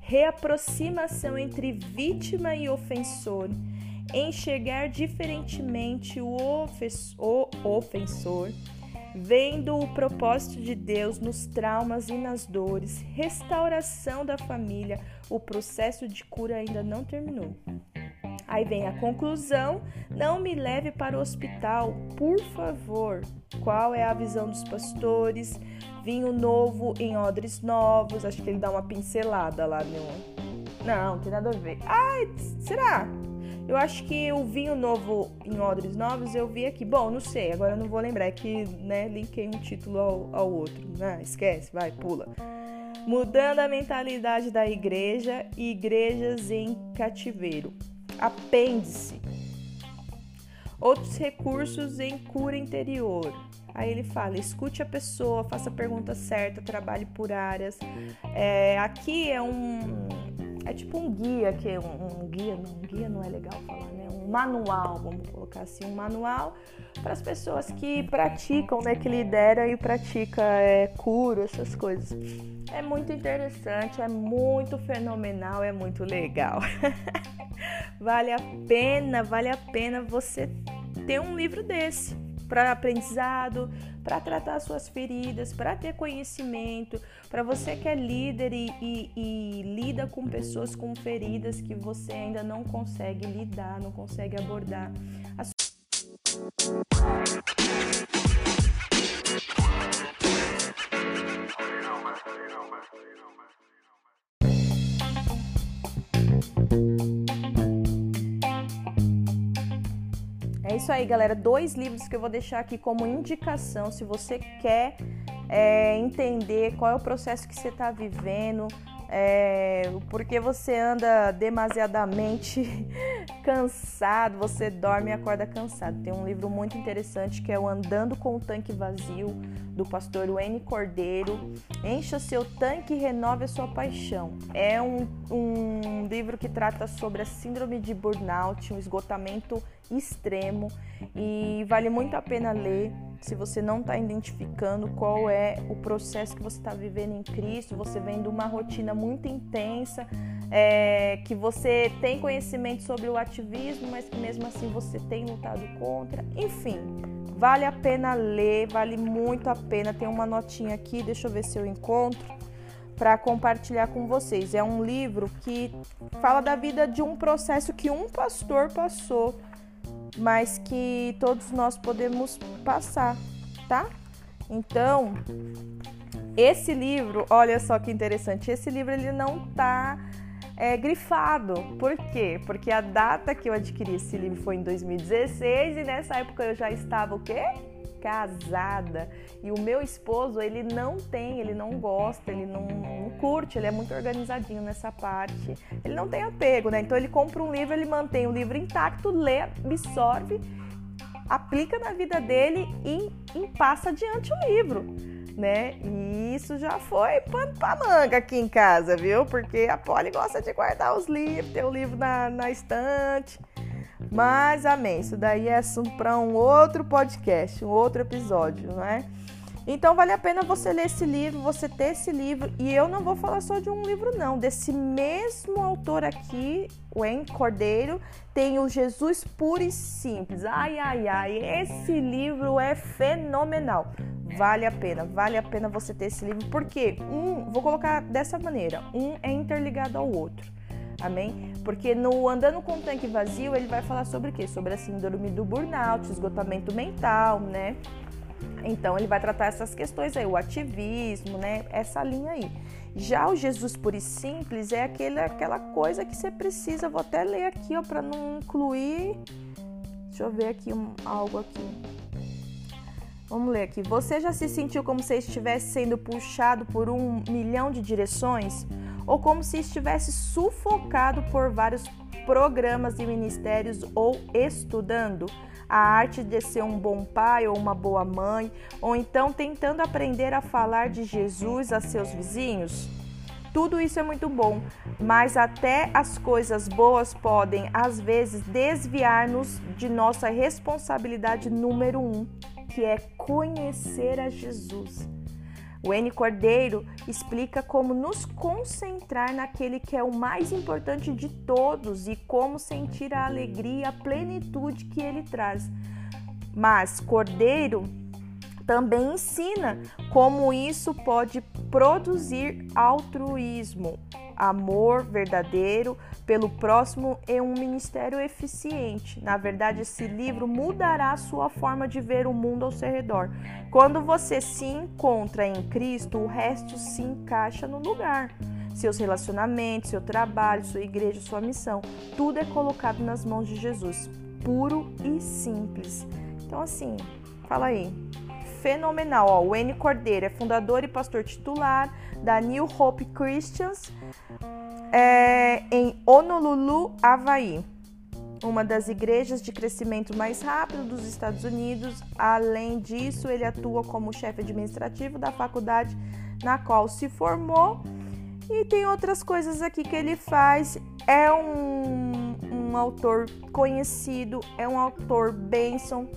Reaproximação entre vítima e ofensor enxergar diferentemente o ofensor, vendo o propósito de Deus nos traumas e nas dores, restauração da família, o processo de cura ainda não terminou. Aí vem a conclusão: não me leve para o hospital, por favor. Qual é a visão dos pastores? Vinho novo em odres novos. Acho que ele dá uma pincelada lá no. Não, não tem nada a ver. Ai, será? Eu acho que o vinho novo em odres novos eu vi aqui. Bom, não sei, agora eu não vou lembrar. É que, né, linkei um título ao, ao outro. Né? Esquece, vai, pula. Mudando a mentalidade da igreja e igrejas em cativeiro. Apêndice. Outros recursos em cura interior. Aí ele fala: escute a pessoa, faça a pergunta certa, trabalhe por áreas. É, aqui é um é tipo um guia, que é um, um, guia, não, um guia não é legal falar, né? Um manual, vamos colocar assim, um manual para as pessoas que praticam, né? Que lidera e pratica é, cura, essas coisas. É muito interessante, é muito fenomenal, é muito legal. vale a pena, vale a pena você ter um livro desse para aprendizado, para tratar suas feridas, para ter conhecimento, para você que é líder e, e, e, lida com pessoas com feridas que você ainda não consegue lidar, não consegue abordar. A É isso aí, galera. Dois livros que eu vou deixar aqui como indicação se você quer é, entender qual é o processo que você está vivendo, é, porque você anda demasiadamente cansado, você dorme e acorda cansado. Tem um livro muito interessante que é o Andando com o Tanque Vazio, do pastor Wayne Cordeiro. Encha seu tanque e renove a sua paixão. É um, um livro que trata sobre a síndrome de burnout, um esgotamento extremo e vale muito a pena ler se você não está identificando qual é o processo que você está vivendo em Cristo, você vem de uma rotina muito intensa, é, que você tem conhecimento sobre o ativismo, mas que mesmo assim você tem lutado contra. Enfim, vale a pena ler, vale muito a pena. Tem uma notinha aqui, deixa eu ver se eu encontro para compartilhar com vocês. É um livro que fala da vida de um processo que um pastor passou mas que todos nós podemos passar, tá? Então, esse livro, olha só que interessante, esse livro ele não tá é, grifado. Por quê? Porque a data que eu adquiri esse livro foi em 2016 e nessa época eu já estava o quê? Casada. E o meu esposo, ele não tem, ele não gosta, ele não, não, curte, ele é muito organizadinho nessa parte. Ele não tem apego, né? Então ele compra um livro, ele mantém o livro intacto, lê, absorve, aplica na vida dele e, e passa adiante o livro. Né? E isso já foi pano pra manga aqui em casa, viu? Porque a Polly gosta de guardar os livros, ter o livro na, na estante. Mas amém, isso daí é assunto para um outro podcast, um outro episódio, não é? Então vale a pena você ler esse livro, você ter esse livro, e eu não vou falar só de um livro não, desse mesmo autor aqui, o En Cordeiro, tem o Jesus Puro e Simples. Ai ai ai, esse livro é fenomenal. Vale a pena, vale a pena você ter esse livro, porque um, vou colocar dessa maneira, um é interligado ao outro. Amém? Porque no Andando com o Tanque Vazio, ele vai falar sobre o quê? Sobre a síndrome do burnout, esgotamento mental, né? Então, ele vai tratar essas questões aí, o ativismo, né? Essa linha aí. Já o Jesus Puro e Simples é aquele, aquela coisa que você precisa, vou até ler aqui, ó, para não incluir. Deixa eu ver aqui um, algo aqui. Vamos ler aqui. Você já se sentiu como se estivesse sendo puxado por um milhão de direções? Ou como se estivesse sufocado por vários programas e ministérios ou estudando a arte de ser um bom pai ou uma boa mãe, ou então tentando aprender a falar de Jesus a seus vizinhos? Tudo isso é muito bom, mas até as coisas boas podem, às vezes, desviar-nos de nossa responsabilidade número um, que é conhecer a Jesus. O N Cordeiro explica como nos concentrar naquele que é o mais importante de todos e como sentir a alegria a plenitude que ele traz. Mas Cordeiro também ensina como isso pode produzir altruísmo, amor verdadeiro pelo próximo e um ministério eficiente. Na verdade, esse livro mudará a sua forma de ver o mundo ao seu redor. Quando você se encontra em Cristo, o resto se encaixa no lugar. Seus relacionamentos, seu trabalho, sua igreja, sua missão, tudo é colocado nas mãos de Jesus, puro e simples. Então, assim, fala aí fenomenal. Ó, o N Cordeiro é fundador e pastor titular da New Hope Christians é, em Honolulu, Havaí, uma das igrejas de crescimento mais rápido dos Estados Unidos. Além disso, ele atua como chefe administrativo da faculdade na qual se formou. E tem outras coisas aqui que ele faz. É um, um autor conhecido, é um autor bênção.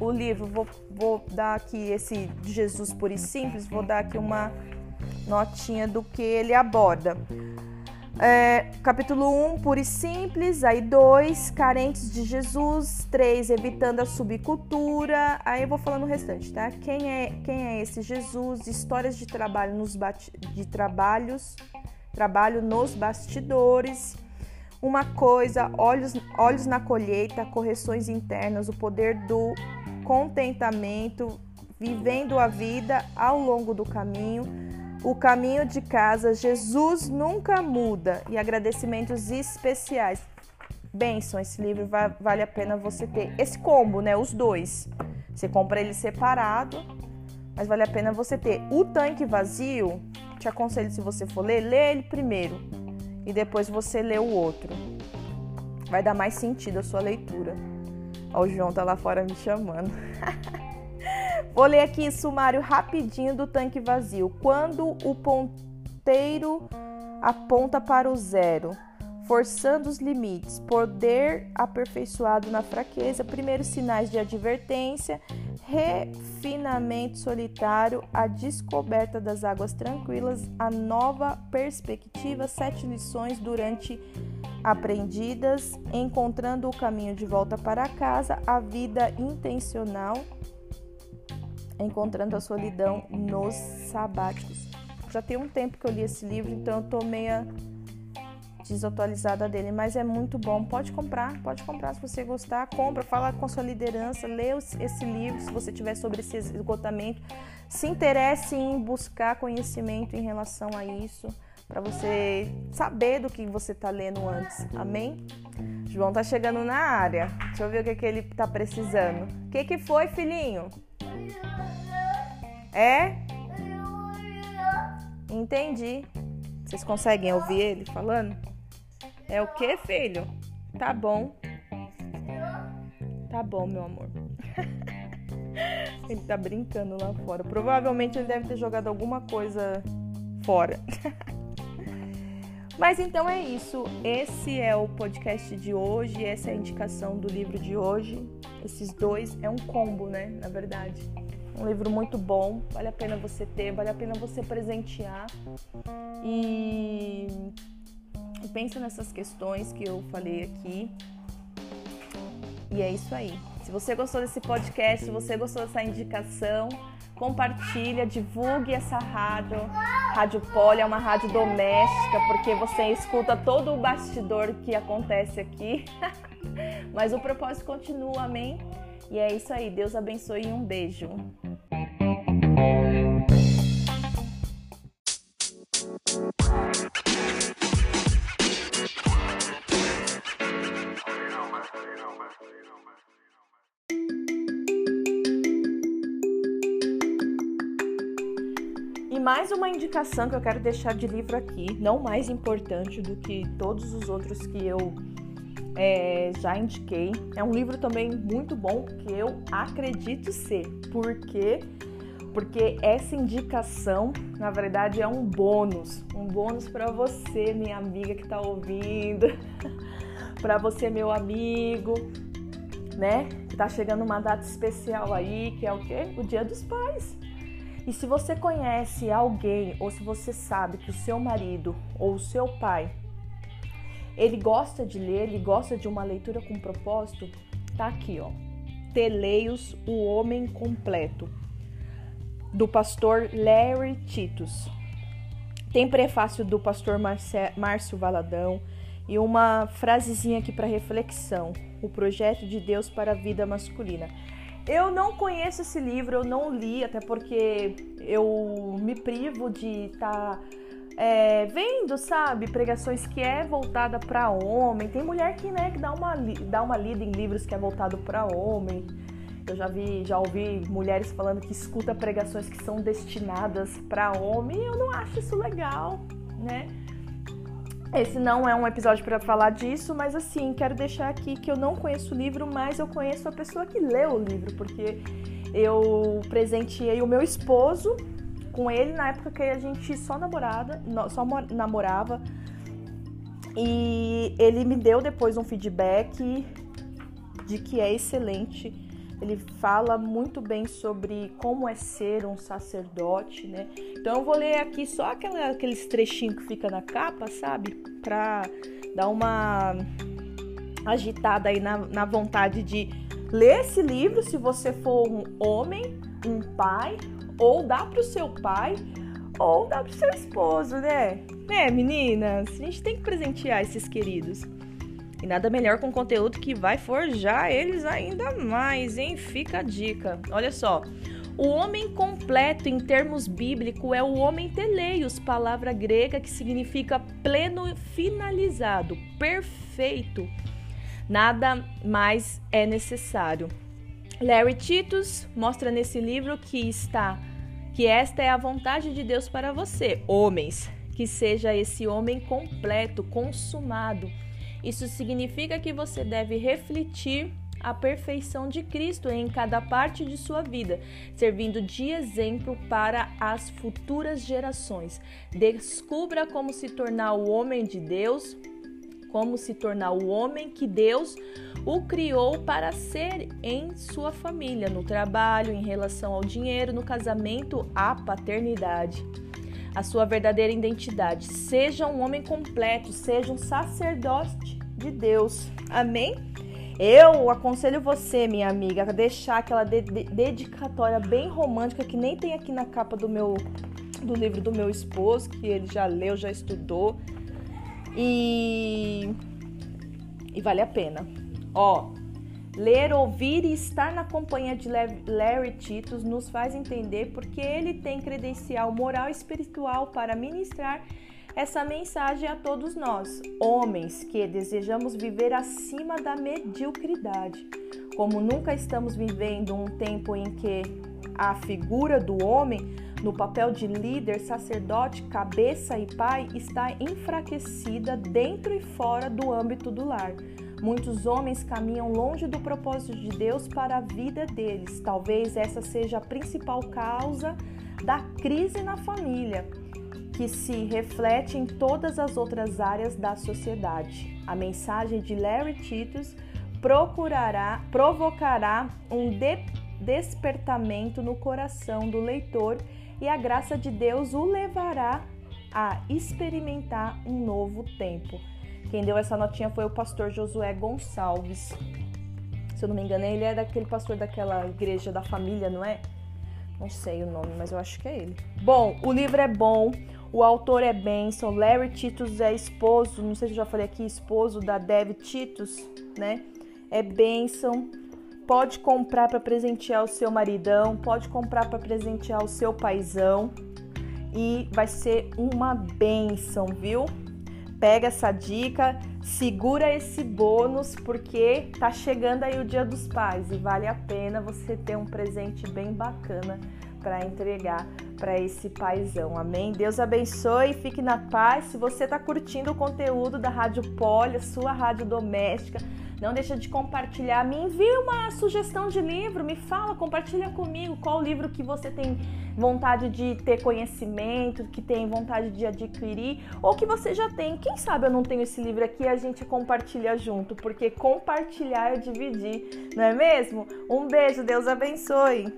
O livro, vou, vou dar aqui esse Jesus Puro e Simples, vou dar aqui uma notinha do que ele aborda. É, capítulo 1, puro e simples. Aí 2, carentes de Jesus. 3, evitando a subcultura. Aí eu vou falando o restante, tá? Quem é, quem é esse Jesus? Histórias de trabalho nos de trabalhos, trabalho nos bastidores. Uma coisa, olhos, olhos na colheita, correções internas, o poder do contentamento, vivendo a vida ao longo do caminho o caminho de casa, Jesus nunca muda e agradecimentos especiais. Benção, esse livro vale a pena você ter. Esse combo, né? Os dois. Você compra ele separado, mas vale a pena você ter. O tanque vazio, te aconselho se você for ler, lê ele primeiro e depois você lê o outro. Vai dar mais sentido a sua leitura. Ó, o João tá lá fora me chamando. Vou ler aqui sumário rapidinho do tanque vazio. Quando o ponteiro aponta para o zero, forçando os limites, poder aperfeiçoado na fraqueza, primeiros sinais de advertência, refinamento solitário, a descoberta das águas tranquilas, a nova perspectiva, sete lições durante aprendidas, encontrando o caminho de volta para casa, a vida intencional, Encontrando a Solidão nos Sabáticos. Já tem um tempo que eu li esse livro, então eu tô meia desatualizada dele, mas é muito bom. Pode comprar, pode comprar se você gostar. Compra, fala com a sua liderança, lê esse livro se você tiver sobre esse esgotamento. Se interesse em buscar conhecimento em relação a isso. para você saber do que você está lendo antes. Amém? João tá chegando na área. Deixa eu ver o que, que ele tá precisando. O que, que foi, filhinho? É? Entendi. Vocês conseguem ouvir ele falando? É o que, filho? Tá bom. Tá bom, meu amor. ele tá brincando lá fora. Provavelmente ele deve ter jogado alguma coisa fora. Mas então é isso. Esse é o podcast de hoje, essa é a indicação do livro de hoje. Esses dois é um combo, né? Na verdade. Um livro muito bom, vale a pena você ter, vale a pena você presentear. E pensa nessas questões que eu falei aqui. E é isso aí. Se você gostou desse podcast, se você gostou dessa indicação, compartilha, divulgue essa rádio. Rádio Poli é uma rádio doméstica, porque você escuta todo o bastidor que acontece aqui. Mas o propósito continua, amém? E é isso aí. Deus abençoe e um beijo. Uma indicação que eu quero deixar de livro aqui, não mais importante do que todos os outros que eu é, já indiquei. É um livro também muito bom que eu acredito ser. Por quê? Porque essa indicação, na verdade, é um bônus, um bônus para você, minha amiga que está ouvindo, para você, meu amigo, né? Tá chegando uma data especial aí, que é o quê? O Dia dos Pais. E se você conhece alguém ou se você sabe que o seu marido ou o seu pai ele gosta de ler, ele gosta de uma leitura com propósito, tá aqui, ó. Teleios, o homem completo, do pastor Larry Titus. Tem prefácio do pastor Márcio Valadão e uma frasezinha aqui para reflexão: o projeto de Deus para a vida masculina. Eu não conheço esse livro, eu não li, até porque eu me privo de estar tá, é, vendo, sabe, pregações que é voltada para homem. Tem mulher que, né, que dá uma, dá uma lida em livros que é voltado para homem. Eu já vi, já ouvi mulheres falando que escuta pregações que são destinadas para homem. Eu não acho isso legal, né? Esse não é um episódio para falar disso, mas assim, quero deixar aqui que eu não conheço o livro, mas eu conheço a pessoa que leu o livro, porque eu presenteei o meu esposo com ele na época que a gente só namorada, só namorava. E ele me deu depois um feedback de que é excelente ele fala muito bem sobre como é ser um sacerdote, né? Então eu vou ler aqui só aquela, aqueles trechinhos que fica na capa, sabe? Pra dar uma agitada aí na, na vontade de ler esse livro se você for um homem, um pai, ou dá pro seu pai, ou dá pro seu esposo, né? Né, meninas? A gente tem que presentear esses queridos. E nada melhor com conteúdo que vai forjar eles ainda mais, hein? Fica a dica. Olha só. O homem completo em termos bíblicos é o homem teleios, palavra grega que significa pleno, finalizado, perfeito. Nada mais é necessário. Larry Titus mostra nesse livro que está que esta é a vontade de Deus para você, homens, que seja esse homem completo, consumado isso significa que você deve refletir a perfeição de Cristo em cada parte de sua vida, servindo de exemplo para as futuras gerações. Descubra como se tornar o homem de Deus, como se tornar o homem que Deus o criou para ser em sua família, no trabalho, em relação ao dinheiro, no casamento, à paternidade a sua verdadeira identidade. Seja um homem completo, seja um sacerdote de Deus. Amém? Eu aconselho você, minha amiga, a deixar aquela de de dedicatória bem romântica que nem tem aqui na capa do meu do livro do meu esposo, que ele já leu, já estudou. E e vale a pena. Ó, Ler, ouvir e estar na companhia de Larry Titus nos faz entender porque ele tem credencial moral e espiritual para ministrar essa mensagem a todos nós, homens que desejamos viver acima da mediocridade. Como nunca estamos vivendo um tempo em que a figura do homem, no papel de líder, sacerdote, cabeça e pai, está enfraquecida dentro e fora do âmbito do lar. Muitos homens caminham longe do propósito de Deus para a vida deles. Talvez essa seja a principal causa da crise na família que se reflete em todas as outras áreas da sociedade. A mensagem de Larry Titus procurará, provocará um de, despertamento no coração do leitor e a graça de Deus o levará a experimentar um novo tempo. Quem deu essa notinha foi o pastor Josué Gonçalves. Se eu não me engano, ele é daquele pastor daquela igreja da família, não é? Não sei o nome, mas eu acho que é ele. Bom, o livro é bom. O autor é Benson, Larry Titus é esposo, não sei se eu já falei aqui, esposo da Dev Titus, né? É Benson. Pode comprar para presentear o seu maridão, pode comprar para presentear o seu paizão e vai ser uma benção, viu? Pega essa dica, segura esse bônus porque tá chegando aí o Dia dos Pais e vale a pena você ter um presente bem bacana para entregar para esse paizão. Amém? Deus abençoe, fique na paz. Se você está curtindo o conteúdo da Rádio Poli, sua rádio doméstica, não deixa de compartilhar. Me envie uma sugestão de livro, me fala, compartilha comigo qual livro que você tem vontade de ter conhecimento, que tem vontade de adquirir, ou que você já tem. Quem sabe eu não tenho esse livro aqui e a gente compartilha junto, porque compartilhar é dividir, não é mesmo? Um beijo, Deus abençoe.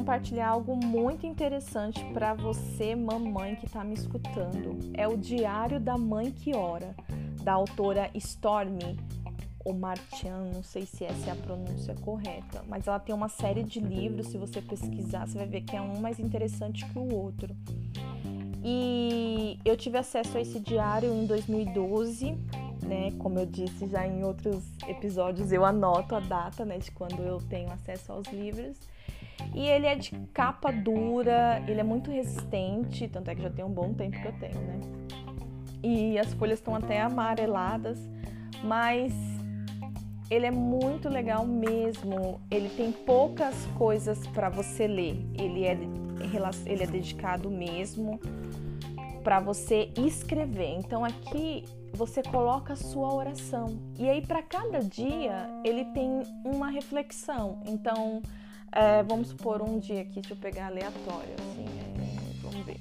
Compartilhar algo muito interessante para você, mamãe que está me escutando. É o Diário da Mãe que Ora, da autora Stormy ou Martian, não sei se essa é a pronúncia correta, mas ela tem uma série de livros, se você pesquisar, você vai ver que é um mais interessante que o outro. E eu tive acesso a esse diário em 2012, né? Como eu disse já em outros episódios, eu anoto a data, né, de quando eu tenho acesso aos livros. E ele é de capa dura, ele é muito resistente, tanto é que já tem um bom tempo que eu tenho, né? E as folhas estão até amareladas, mas ele é muito legal mesmo. Ele tem poucas coisas para você ler. Ele é, ele é dedicado mesmo para você escrever. Então aqui você coloca a sua oração. E aí para cada dia ele tem uma reflexão. Então é, vamos supor um dia aqui, deixa eu pegar aleatório, assim, é, vamos ver.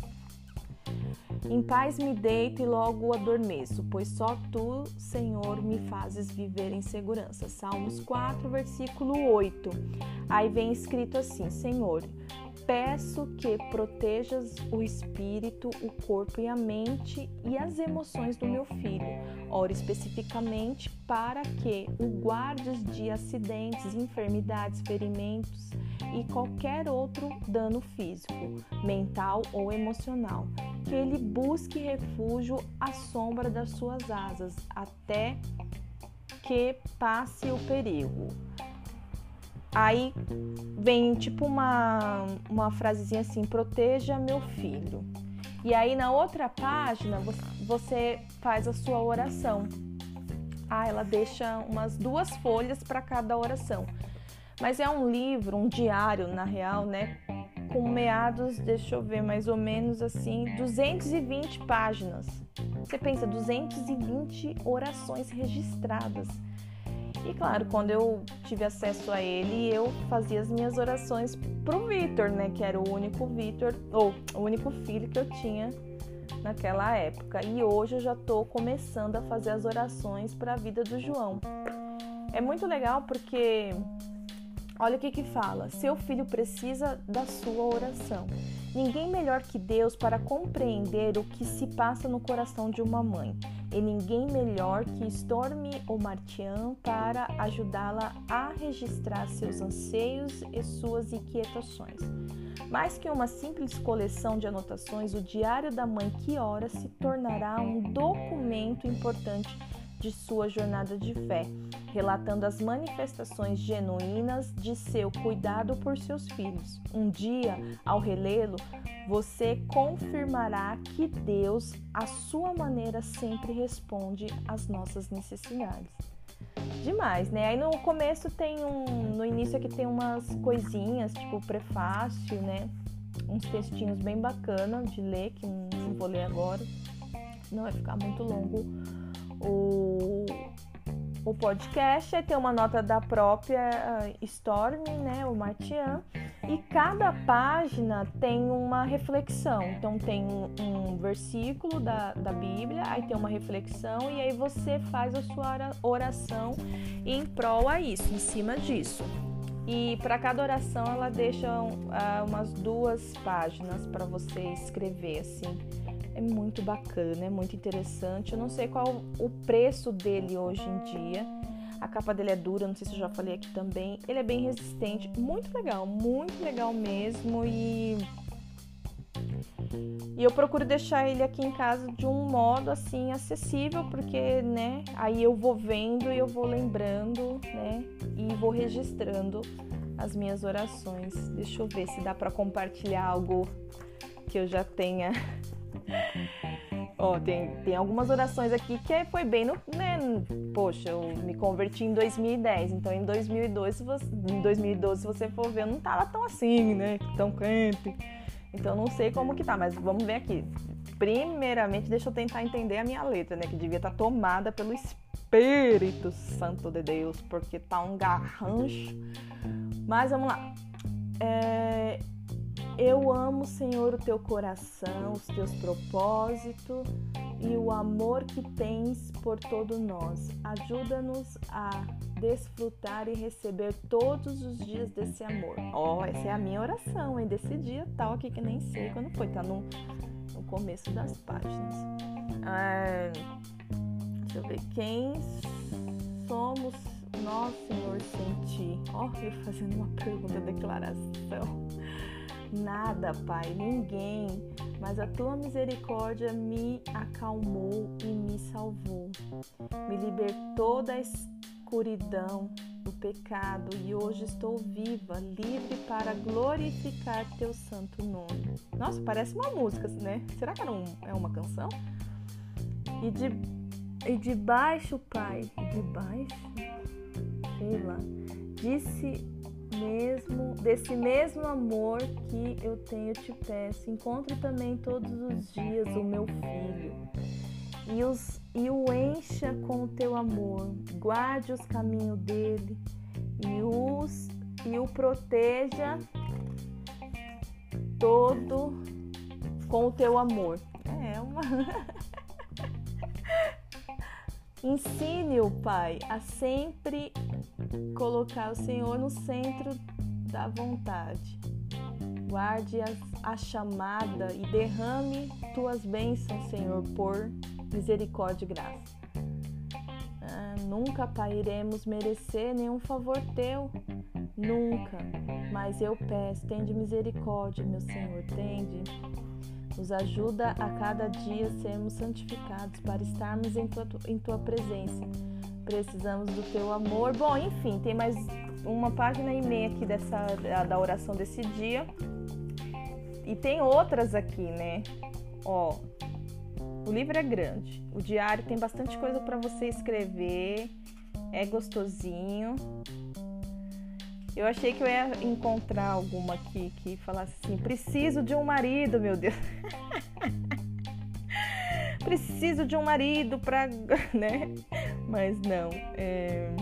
Em paz me deito e logo adormeço, pois só tu, Senhor, me fazes viver em segurança. Salmos 4, versículo 8. Aí vem escrito assim: Senhor, peço que protejas o espírito, o corpo e a mente e as emoções do meu filho. Oro especificamente para que o guardes de acidentes, enfermidades, ferimentos e qualquer outro dano físico, mental ou emocional. Que ele busque refúgio à sombra das suas asas até que passe o perigo. Aí vem tipo uma, uma frasezinha assim: proteja meu filho. E aí na outra página você faz a sua oração. Ah, ela deixa umas duas folhas para cada oração. Mas é um livro, um diário, na real, né? Com meados, deixa eu ver, mais ou menos assim, 220 páginas. Você pensa, 220 orações registradas. E claro, quando eu tive acesso a ele, eu fazia as minhas orações pro Vitor, né? Que era o único Vitor, ou o único filho que eu tinha naquela época. E hoje eu já estou começando a fazer as orações para a vida do João. É muito legal porque olha o que que fala: seu filho precisa da sua oração. Ninguém melhor que Deus para compreender o que se passa no coração de uma mãe e ninguém melhor que Stormy ou Martian para ajudá-la a registrar seus anseios e suas inquietações. Mais que uma simples coleção de anotações, o Diário da Mãe que Ora se tornará um documento importante de sua jornada de fé, relatando as manifestações genuínas de seu cuidado por seus filhos. Um dia, ao relê-lo, você confirmará que Deus, à sua maneira, sempre responde às nossas necessidades. Demais, né? Aí no começo tem um. No início aqui tem umas coisinhas, tipo prefácio, né? Uns textinhos bem bacanas de ler, que não vou ler agora, senão vai ficar muito longo o, o podcast, aí tem uma nota da própria uh, Storm, né, o Martian, e cada página tem uma reflexão. Então tem um, um versículo da, da Bíblia, aí tem uma reflexão e aí você faz a sua oração em prol a isso, em cima disso. E para cada oração ela deixa uh, umas duas páginas para você escrever assim é muito bacana, é muito interessante. Eu não sei qual o preço dele hoje em dia. A capa dele é dura, não sei se eu já falei aqui também. Ele é bem resistente, muito legal, muito legal mesmo. E, e eu procuro deixar ele aqui em casa de um modo assim acessível, porque, né, aí eu vou vendo e eu vou lembrando, né, e vou registrando as minhas orações. Deixa eu ver se dá para compartilhar algo que eu já tenha Ó, tem, tem algumas orações aqui que foi bem no. Né, poxa, eu me converti em 2010, então em 2012, você, em 2012, se você for ver, eu não tava tão assim, né? Tão crente. Então não sei como que tá, mas vamos ver aqui. Primeiramente, deixa eu tentar entender a minha letra, né? Que devia estar tá tomada pelo Espírito Santo de Deus, porque tá um garrancho. Mas vamos lá. É, eu amo, Senhor, o teu coração, os teus propósitos e o amor que tens por todos nós. Ajuda-nos a desfrutar e receber todos os dias desse amor. Ó, oh, essa é a minha oração, hein? Desse dia tal aqui que nem sei quando foi, tá no, no começo das páginas. Ah, deixa eu ver. Quem somos nós, Senhor, sem ti? Ó, oh, eu fazendo uma pergunta, declaração. Nada, Pai, ninguém, mas a tua misericórdia me acalmou e me salvou. Me libertou da escuridão do pecado e hoje estou viva, livre para glorificar teu santo nome. Nossa, parece uma música, né? Será que era um, é uma canção? E de, e de baixo, Pai, de baixo, sei lá, disse mesmo, desse mesmo amor que eu tenho te peço. Encontre também todos os dias o meu filho e, os, e o encha com o teu amor. Guarde os caminhos dele e, os, e o proteja todo com o teu amor. É uma. Ensine-o, Pai, a sempre colocar o Senhor no centro da vontade. Guarde a, a chamada e derrame tuas bênçãos, Senhor, por misericórdia e graça. Ah, nunca, Pai, iremos merecer nenhum favor teu. Nunca. Mas eu peço, tende misericórdia, meu Senhor, tende nos ajuda a cada dia sermos santificados para estarmos em tua, em tua presença. Precisamos do teu amor. Bom, enfim, tem mais uma página e meia aqui dessa, da oração desse dia. E tem outras aqui, né? Ó, o livro é grande. O diário tem bastante coisa para você escrever. É gostosinho. Eu achei que eu ia encontrar alguma aqui que falasse assim: preciso de um marido, meu Deus. preciso de um marido para, né? Mas não. É...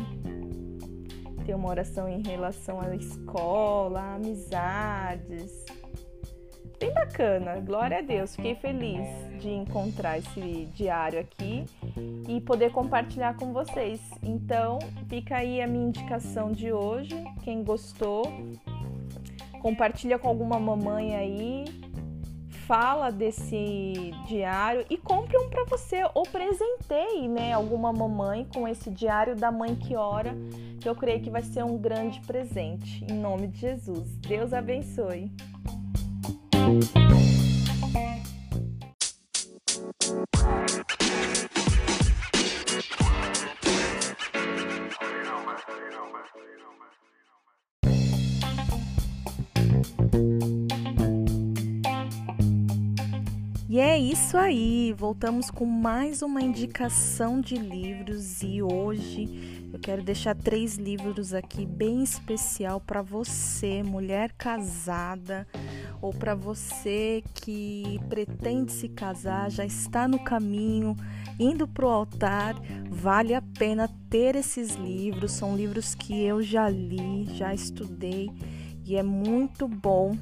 Tem uma oração em relação à escola, amizades bem bacana. Glória a Deus. Fiquei feliz de encontrar esse diário aqui e poder compartilhar com vocês. Então, fica aí a minha indicação de hoje. Quem gostou, compartilha com alguma mamãe aí. Fala desse diário e compre um para você ou presenteie, né, alguma mamãe com esse diário da mãe que ora, que eu creio que vai ser um grande presente. Em nome de Jesus. Deus abençoe. E é isso aí, voltamos com mais uma indicação de livros e hoje eu quero deixar três livros aqui bem especial para você, mulher casada, ou para você que pretende se casar, já está no caminho, indo para o altar. Vale a pena ter esses livros, são livros que eu já li, já estudei e é muito bom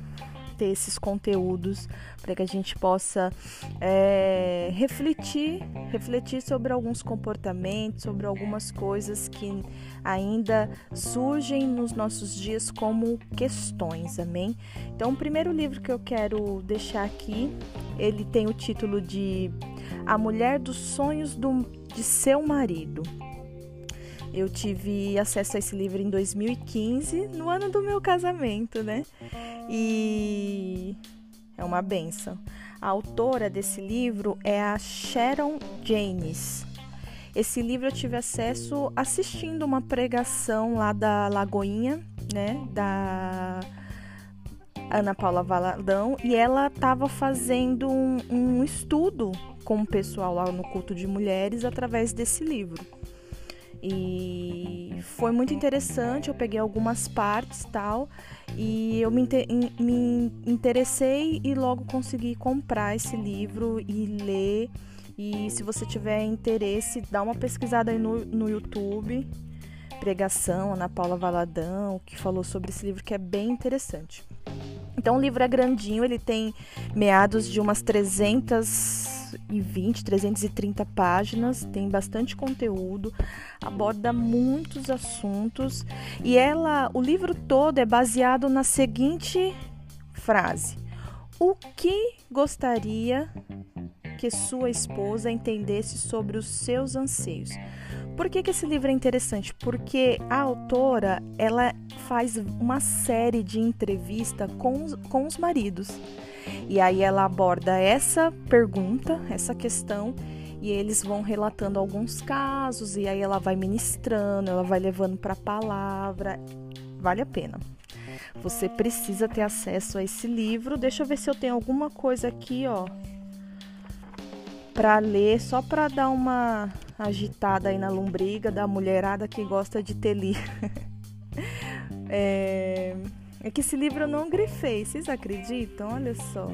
ter esses conteúdos para que a gente possa é, refletir, refletir sobre alguns comportamentos, sobre algumas coisas que ainda surgem nos nossos dias como questões, amém? Então, o primeiro livro que eu quero deixar aqui, ele tem o título de A Mulher dos Sonhos do, de Seu Marido. Eu tive acesso a esse livro em 2015, no ano do meu casamento, né? E é uma benção. A autora desse livro é a Sharon Janes. Esse livro eu tive acesso assistindo uma pregação lá da Lagoinha, né, da Ana Paula Valadão, e ela estava fazendo um, um estudo com o pessoal lá no culto de mulheres através desse livro. E foi muito interessante, eu peguei algumas partes tal, e eu me, me interessei e logo consegui comprar esse livro e ler. E se você tiver interesse, dá uma pesquisada aí no, no YouTube. Pregação, Ana Paula Valadão, que falou sobre esse livro que é bem interessante. Então o livro é grandinho, ele tem meados de umas 300 320, 330 páginas, tem bastante conteúdo, aborda muitos assuntos e ela, o livro todo é baseado na seguinte frase: O que gostaria que sua esposa entendesse sobre os seus anseios? Por que, que esse livro é interessante? Porque a autora ela faz uma série de entrevistas com, com os maridos. E aí ela aborda essa pergunta, essa questão, e eles vão relatando alguns casos, e aí ela vai ministrando, ela vai levando para a palavra. Vale a pena. Você precisa ter acesso a esse livro. Deixa eu ver se eu tenho alguma coisa aqui, ó, para ler, só para dar uma agitada aí na lombriga da mulherada que gosta de ter livro. é... É que esse livro eu não grifei, vocês acreditam? Olha só.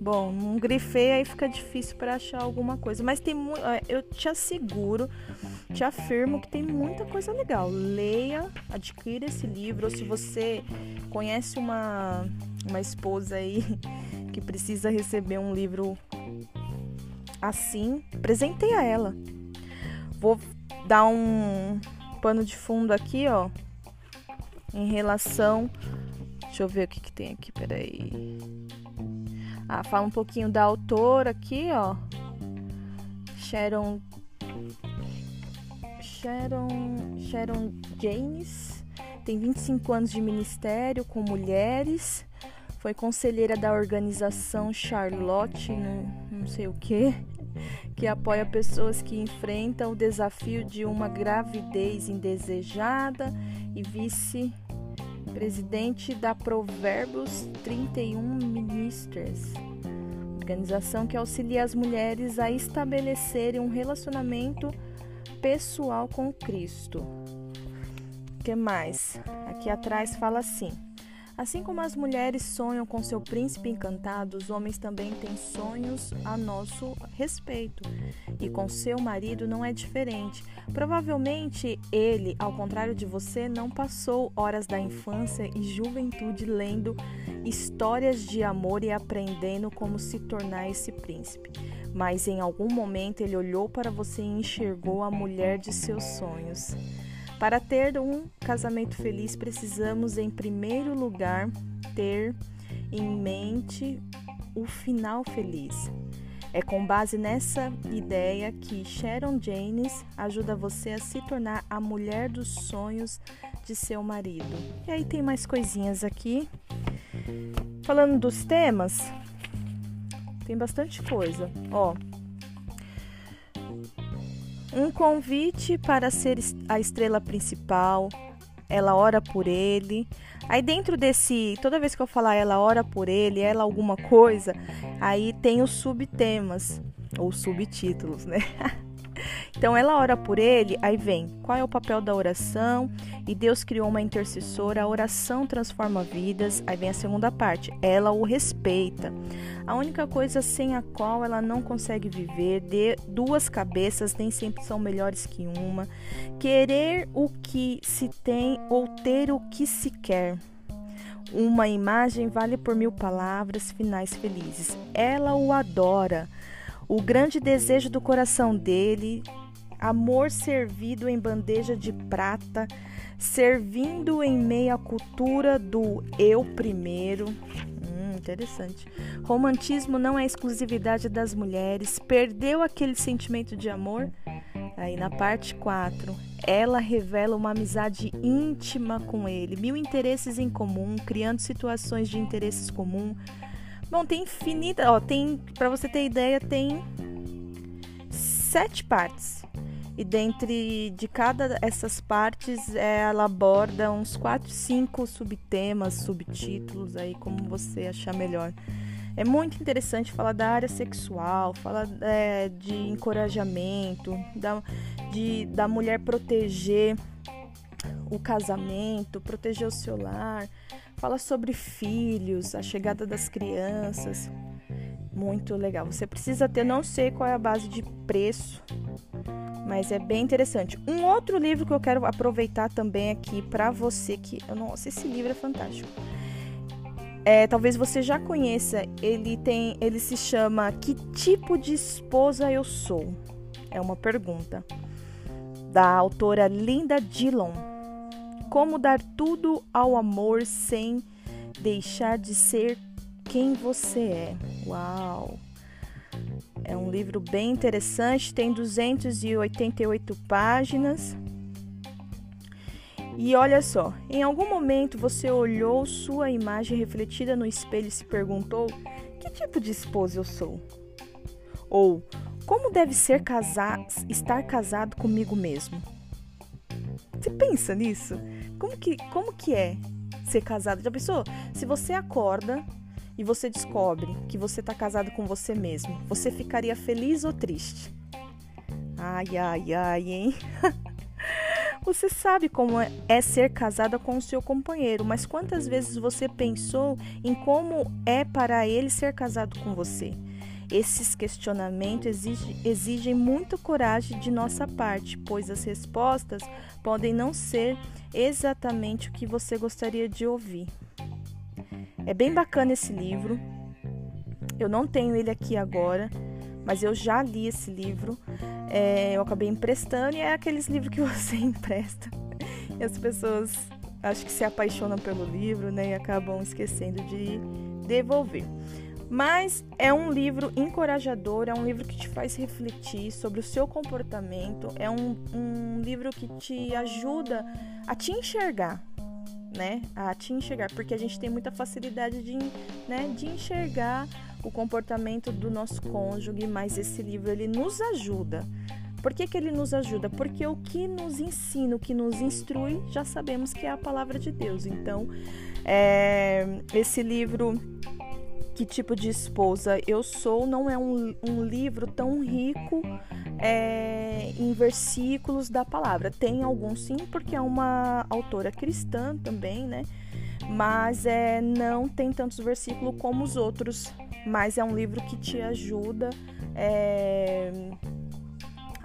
Bom, não grifei, aí fica difícil para achar alguma coisa. Mas tem muito. Eu te asseguro, te afirmo que tem muita coisa legal. Leia, adquira esse livro. Ou se você conhece uma, uma esposa aí que precisa receber um livro assim, presenteie a ela. Vou dar um pano de fundo aqui, ó em relação. Deixa eu ver o que, que tem aqui, peraí. Ah, fala um pouquinho da autora aqui, ó. Sharon. Sharon. Sharon James. Tem 25 anos de ministério com mulheres. Foi conselheira da organização Charlotte, não, não sei o que, que apoia pessoas que enfrentam o desafio de uma gravidez indesejada e vice-presidente da Provérbios 31 Ministers, organização que auxilia as mulheres a estabelecerem um relacionamento pessoal com Cristo. O que mais? Aqui atrás fala assim: Assim como as mulheres sonham com seu príncipe encantado, os homens também têm sonhos a nosso respeito. E com seu marido não é diferente. Provavelmente ele, ao contrário de você, não passou horas da infância e juventude lendo histórias de amor e aprendendo como se tornar esse príncipe. Mas em algum momento ele olhou para você e enxergou a mulher de seus sonhos. Para ter um casamento feliz, precisamos, em primeiro lugar, ter em mente o final feliz. É com base nessa ideia que Sharon Janes ajuda você a se tornar a mulher dos sonhos de seu marido. E aí tem mais coisinhas aqui Falando dos temas, tem bastante coisa. Ó, um convite para ser a estrela principal. Ela ora por ele. Aí dentro desse, toda vez que eu falar ela ora por ele, ela alguma coisa, aí tem os subtemas ou subtítulos, né? Então ela ora por ele, aí vem qual é o papel da oração? E Deus criou uma intercessora, a oração transforma vidas. Aí vem a segunda parte, ela o respeita. A única coisa sem a qual ela não consegue viver, de duas cabeças nem sempre são melhores que uma. Querer o que se tem ou ter o que se quer. Uma imagem vale por mil palavras, finais felizes. Ela o adora. O grande desejo do coração dele, amor servido em bandeja de prata, servindo em meio à cultura do eu primeiro. Hum, interessante. Romantismo não é exclusividade das mulheres. Perdeu aquele sentimento de amor? Aí na parte 4, ela revela uma amizade íntima com ele, mil interesses em comum, criando situações de interesses comum Bom, tem infinita, ó, tem, para você ter ideia, tem sete partes. E dentre de cada essas partes, ela aborda uns quatro, cinco subtemas, subtítulos aí, como você achar melhor. É muito interessante falar da área sexual, falar é, de encorajamento, da, de, da mulher proteger o casamento, proteger o seu lar, Fala sobre filhos, a chegada das crianças. Muito legal. Você precisa ter, não sei qual é a base de preço, mas é bem interessante. Um outro livro que eu quero aproveitar também aqui para você que, nossa, esse livro é fantástico. É, talvez você já conheça. Ele tem, ele se chama Que tipo de esposa eu sou? É uma pergunta da autora Linda Dillon. Como dar tudo ao amor sem deixar de ser quem você é. Uau! É um livro bem interessante, tem 288 páginas. E olha só, em algum momento você olhou sua imagem refletida no espelho e se perguntou: que tipo de esposa eu sou? Ou como deve ser casar, estar casado comigo mesmo? Você pensa nisso? Como que, como que é ser casado? Já pensou? Se você acorda e você descobre que você está casado com você mesmo, você ficaria feliz ou triste? Ai, ai, ai, hein? Você sabe como é, é ser casada com o seu companheiro, mas quantas vezes você pensou em como é para ele ser casado com você? Esses questionamentos exigem, muito coragem de nossa parte, pois as respostas podem não ser exatamente o que você gostaria de ouvir. É bem bacana esse livro. Eu não tenho ele aqui agora, mas eu já li esse livro. É, eu acabei emprestando e é aqueles livros que você empresta. E as pessoas acho que se apaixonam pelo livro né, e acabam esquecendo de devolver. Mas é um livro encorajador, é um livro que te faz refletir sobre o seu comportamento, é um, um livro que te ajuda a te enxergar, né? A te enxergar, porque a gente tem muita facilidade de, né, de enxergar o comportamento do nosso cônjuge, mas esse livro ele nos ajuda. Por que, que ele nos ajuda? Porque o que nos ensina, o que nos instrui, já sabemos que é a palavra de Deus. Então, é, esse livro que tipo de esposa eu sou não é um, um livro tão rico é, em versículos da palavra. Tem alguns sim, porque é uma autora cristã também, né? Mas é, não tem tantos versículos como os outros. Mas é um livro que te ajuda é,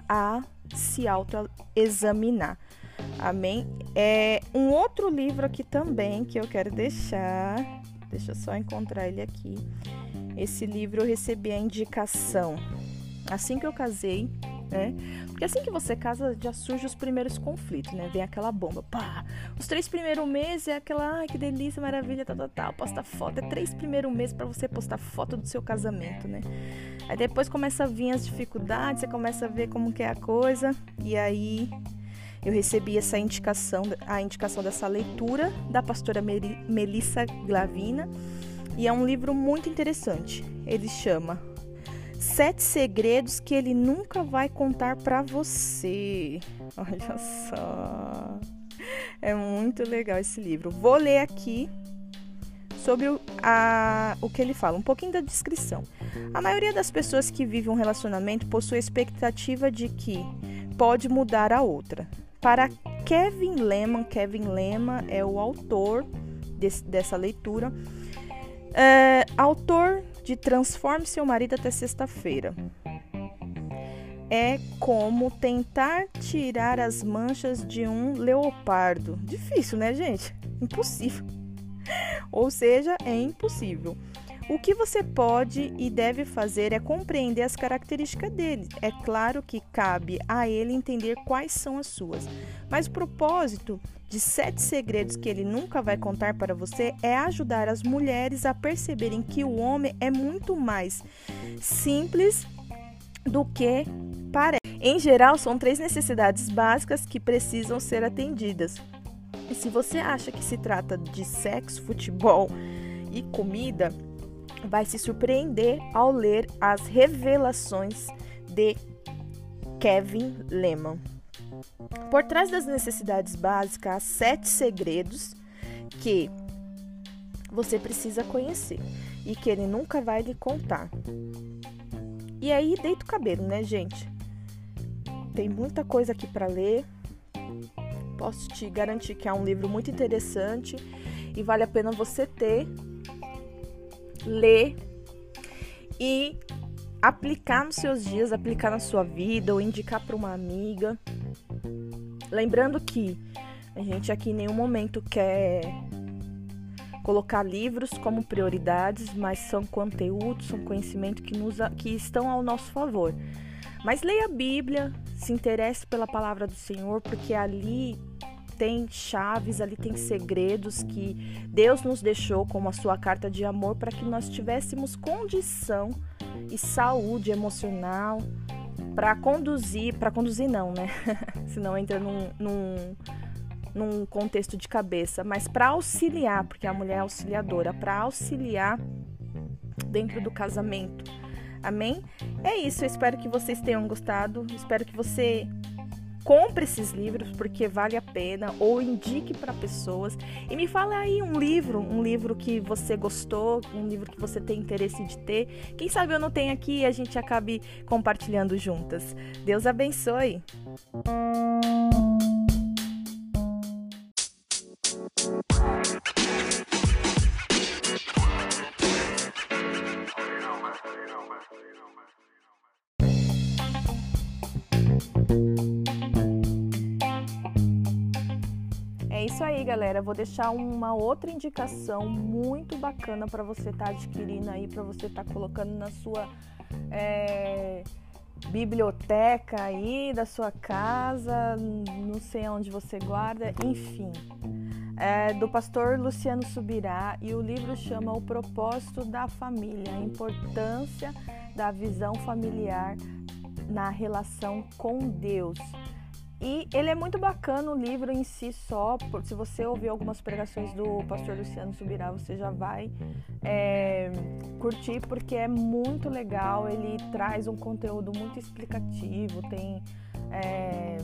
a se autoexaminar. Amém? É um outro livro aqui também que eu quero deixar Deixa eu só encontrar ele aqui. Esse livro eu recebi a indicação assim que eu casei, né? Porque assim que você casa já surgem os primeiros conflitos, né? Vem aquela bomba, pá! Os três primeiros meses é aquela, ai que delícia, maravilha, tal, tal, tal. Posta foto, é três primeiros meses para você postar foto do seu casamento, né? Aí depois começa a vir as dificuldades, você começa a ver como que é a coisa, e aí eu recebi essa indicação, a indicação dessa leitura da pastora Melissa Glavina. E é um livro muito interessante. Ele chama Sete Segredos que ele nunca vai contar para você. Olha só. É muito legal esse livro. Vou ler aqui sobre o, a, o que ele fala, um pouquinho da descrição. A maioria das pessoas que vivem um relacionamento possui a expectativa de que pode mudar a outra. Para Kevin Lehman, Kevin Lehman é o autor desse, dessa leitura, é, autor de Transforme Seu Marido até Sexta-feira. É como tentar tirar as manchas de um leopardo. Difícil, né, gente? Impossível. Ou seja, é impossível. O que você pode e deve fazer é compreender as características dele. É claro que cabe a ele entender quais são as suas. Mas o propósito de sete segredos que ele nunca vai contar para você é ajudar as mulheres a perceberem que o homem é muito mais simples do que parece. Em geral, são três necessidades básicas que precisam ser atendidas. E se você acha que se trata de sexo, futebol e comida, vai se surpreender ao ler as revelações de Kevin Lehman. Por trás das necessidades básicas, há sete segredos que você precisa conhecer e que ele nunca vai lhe contar. E aí, deita o cabelo, né, gente? Tem muita coisa aqui para ler. Posso te garantir que é um livro muito interessante e vale a pena você ter ler e aplicar nos seus dias, aplicar na sua vida ou indicar para uma amiga. Lembrando que a gente aqui em nenhum momento quer colocar livros como prioridades, mas são conteúdos, são conhecimento que, nos, que estão ao nosso favor. Mas leia a Bíblia, se interesse pela palavra do Senhor, porque ali tem chaves, ali tem segredos que Deus nos deixou como a sua carta de amor para que nós tivéssemos condição e saúde emocional para conduzir, para conduzir não, né? Senão entra num, num, num contexto de cabeça, mas para auxiliar, porque a mulher é auxiliadora, para auxiliar dentro do casamento. Amém? É isso, eu espero que vocês tenham gostado. Espero que você compre esses livros porque vale a pena ou indique para pessoas e me fala aí um livro, um livro que você gostou, um livro que você tem interesse de ter. Quem sabe eu não tenho aqui e a gente acabe compartilhando juntas. Deus abençoe. Galera. Vou deixar uma outra indicação muito bacana para você estar tá adquirindo aí, para você estar tá colocando na sua é, biblioteca aí da sua casa, não sei onde você guarda, enfim. É, do pastor Luciano Subirá e o livro chama O Propósito da Família, a importância da visão familiar na relação com Deus. E ele é muito bacana o livro em si só. Se você ouvir algumas pregações do pastor Luciano Subirá, você já vai é, curtir, porque é muito legal. Ele traz um conteúdo muito explicativo, tem. É,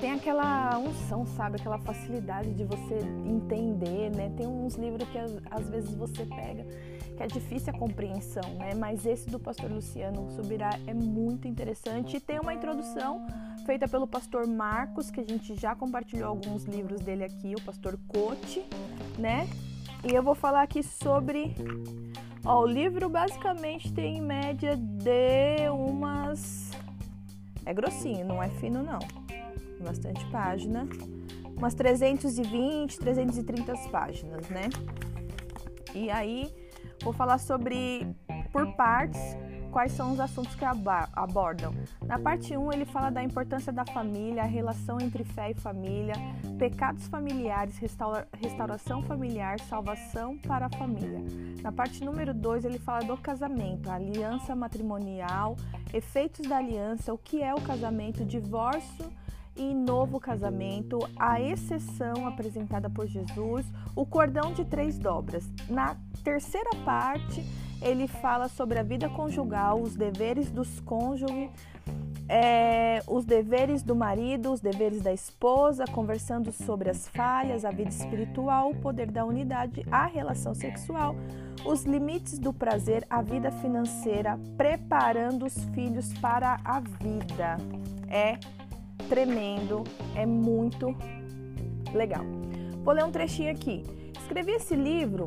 tem aquela unção, sabe? Aquela facilidade de você entender, né? Tem uns livros que às vezes você pega que é difícil a compreensão, né? Mas esse do pastor Luciano Subirá é muito interessante e tem uma introdução feita pelo pastor Marcos, que a gente já compartilhou alguns livros dele aqui, o pastor Cote, né? E eu vou falar aqui sobre. Ó, o livro basicamente tem em média de umas. É grossinho, não é fino, não. Bastante página. Umas 320, 330 páginas, né? E aí Vou falar sobre, por partes, quais são os assuntos que abordam. Na parte 1, ele fala da importância da família, a relação entre fé e família, pecados familiares, restaura, restauração familiar, salvação para a família. Na parte número 2, ele fala do casamento, a aliança matrimonial, efeitos da aliança, o que é o casamento, divórcio e novo casamento, a exceção apresentada por Jesus, o cordão de três dobras. Na terceira parte, ele fala sobre a vida conjugal, os deveres dos cônjuges, é, os deveres do marido, os deveres da esposa, conversando sobre as falhas, a vida espiritual, o poder da unidade, a relação sexual, os limites do prazer, a vida financeira, preparando os filhos para a vida. É tremendo, é muito legal. Vou ler um trechinho aqui. Escrevi esse livro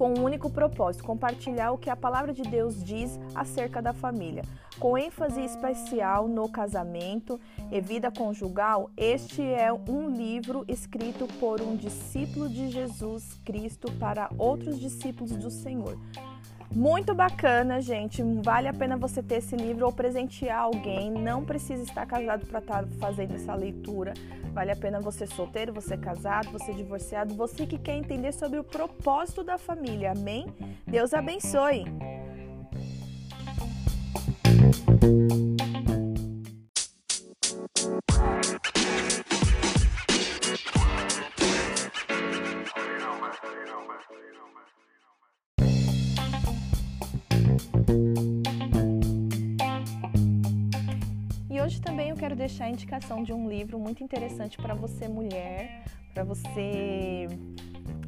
com um único propósito: compartilhar o que a palavra de Deus diz acerca da família. Com ênfase especial no casamento e vida conjugal, este é um livro escrito por um discípulo de Jesus Cristo para outros discípulos do Senhor. Muito bacana, gente. Vale a pena você ter esse livro ou presentear alguém. Não precisa estar casado para estar tá fazendo essa leitura. Vale a pena você solteiro, você casado, você divorciado, você que quer entender sobre o propósito da família. Amém? Deus abençoe. Hoje também eu quero deixar a indicação de um livro muito interessante para você, mulher, para você,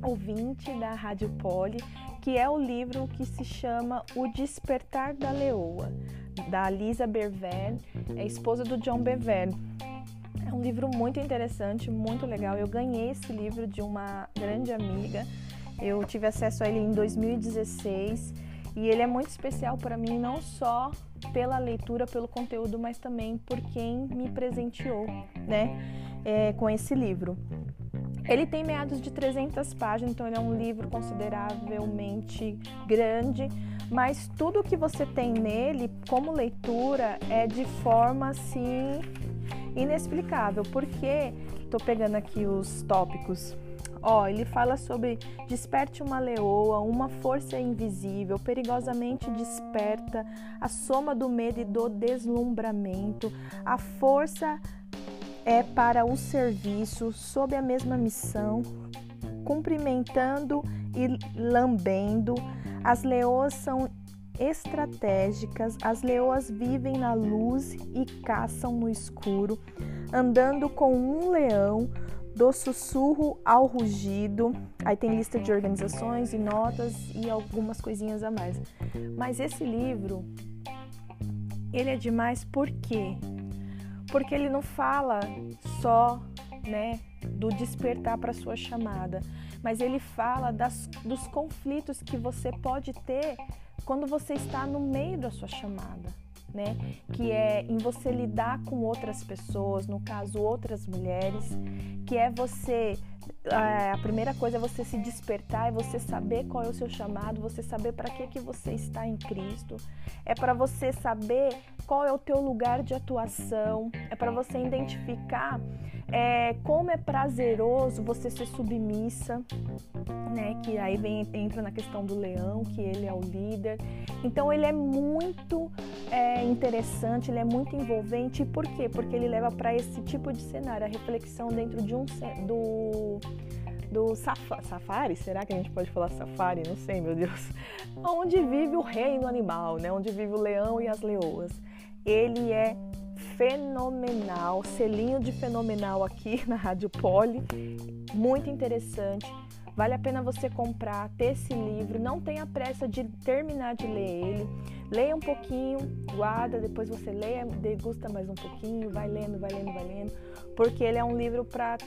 ouvinte da Rádio Poli, que é o livro que se chama O Despertar da Leoa, da Lisa Bervern, é esposa do John Bervern. É um livro muito interessante, muito legal. Eu ganhei esse livro de uma grande amiga. Eu tive acesso a ele em 2016 e ele é muito especial para mim, não só pela leitura, pelo conteúdo, mas também por quem me presenteou, né, é, com esse livro. Ele tem meados de 300 páginas, então ele é um livro consideravelmente grande, mas tudo que você tem nele como leitura é de forma assim inexplicável, porque estou pegando aqui os tópicos Ó, ele fala sobre desperte uma leoa, uma força invisível, perigosamente desperta, a soma do medo e do deslumbramento, a força é para o serviço, sob a mesma missão, cumprimentando e lambendo. As leoas são estratégicas, as leoas vivem na luz e caçam no escuro, andando com um leão, do sussurro ao rugido. Aí tem lista de organizações e notas e algumas coisinhas a mais. Mas esse livro, ele é demais por quê? Porque ele não fala só, né, do despertar para sua chamada, mas ele fala das, dos conflitos que você pode ter quando você está no meio da sua chamada né? Que é em você lidar com outras pessoas, no caso outras mulheres, que é você é, a primeira coisa é você se despertar, é você saber qual é o seu chamado, você saber para que que você está em Cristo. É para você saber qual é o teu lugar de atuação, é para você identificar é, como é prazeroso você ser submissa, né? Que aí vem, entra na questão do leão, que ele é o líder. Então ele é muito é, interessante, ele é muito envolvente. Por quê? Porque ele leva para esse tipo de cenário, a reflexão dentro de um do do safari, será que a gente pode falar safari? Não sei, meu Deus. Onde vive o reino animal, né? Onde vive o leão e as leoas. Ele é fenomenal, selinho de fenomenal aqui na Rádio Poli, muito interessante. Vale a pena você comprar, ter esse livro. Não tenha pressa de terminar de ler ele. Leia um pouquinho, guarda, depois você leia, degusta mais um pouquinho, vai lendo, vai lendo, vai lendo, porque ele é um livro para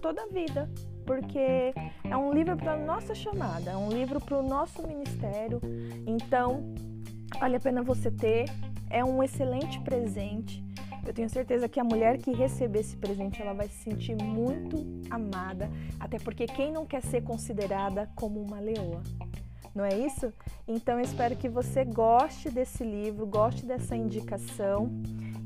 toda a vida. Porque é um livro para nossa chamada, é um livro para o nosso ministério. Então, vale a pena você ter. É um excelente presente. Eu tenho certeza que a mulher que receber esse presente, ela vai se sentir muito amada, até porque quem não quer ser considerada como uma leoa? Não é isso? Então eu espero que você goste desse livro, goste dessa indicação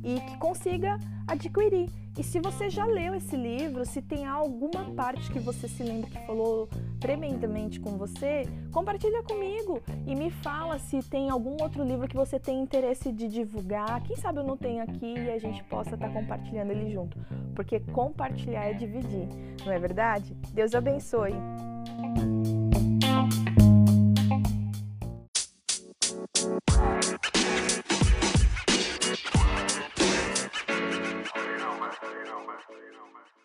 e que consiga adquirir. E se você já leu esse livro, se tem alguma parte que você se lembra que falou tremendamente com você, compartilha comigo e me fala se tem algum outro livro que você tem interesse de divulgar. Quem sabe eu não tenho aqui e a gente possa estar tá compartilhando ele junto, porque compartilhar é dividir, não é verdade? Deus abençoe. masculino, masculino, masculino.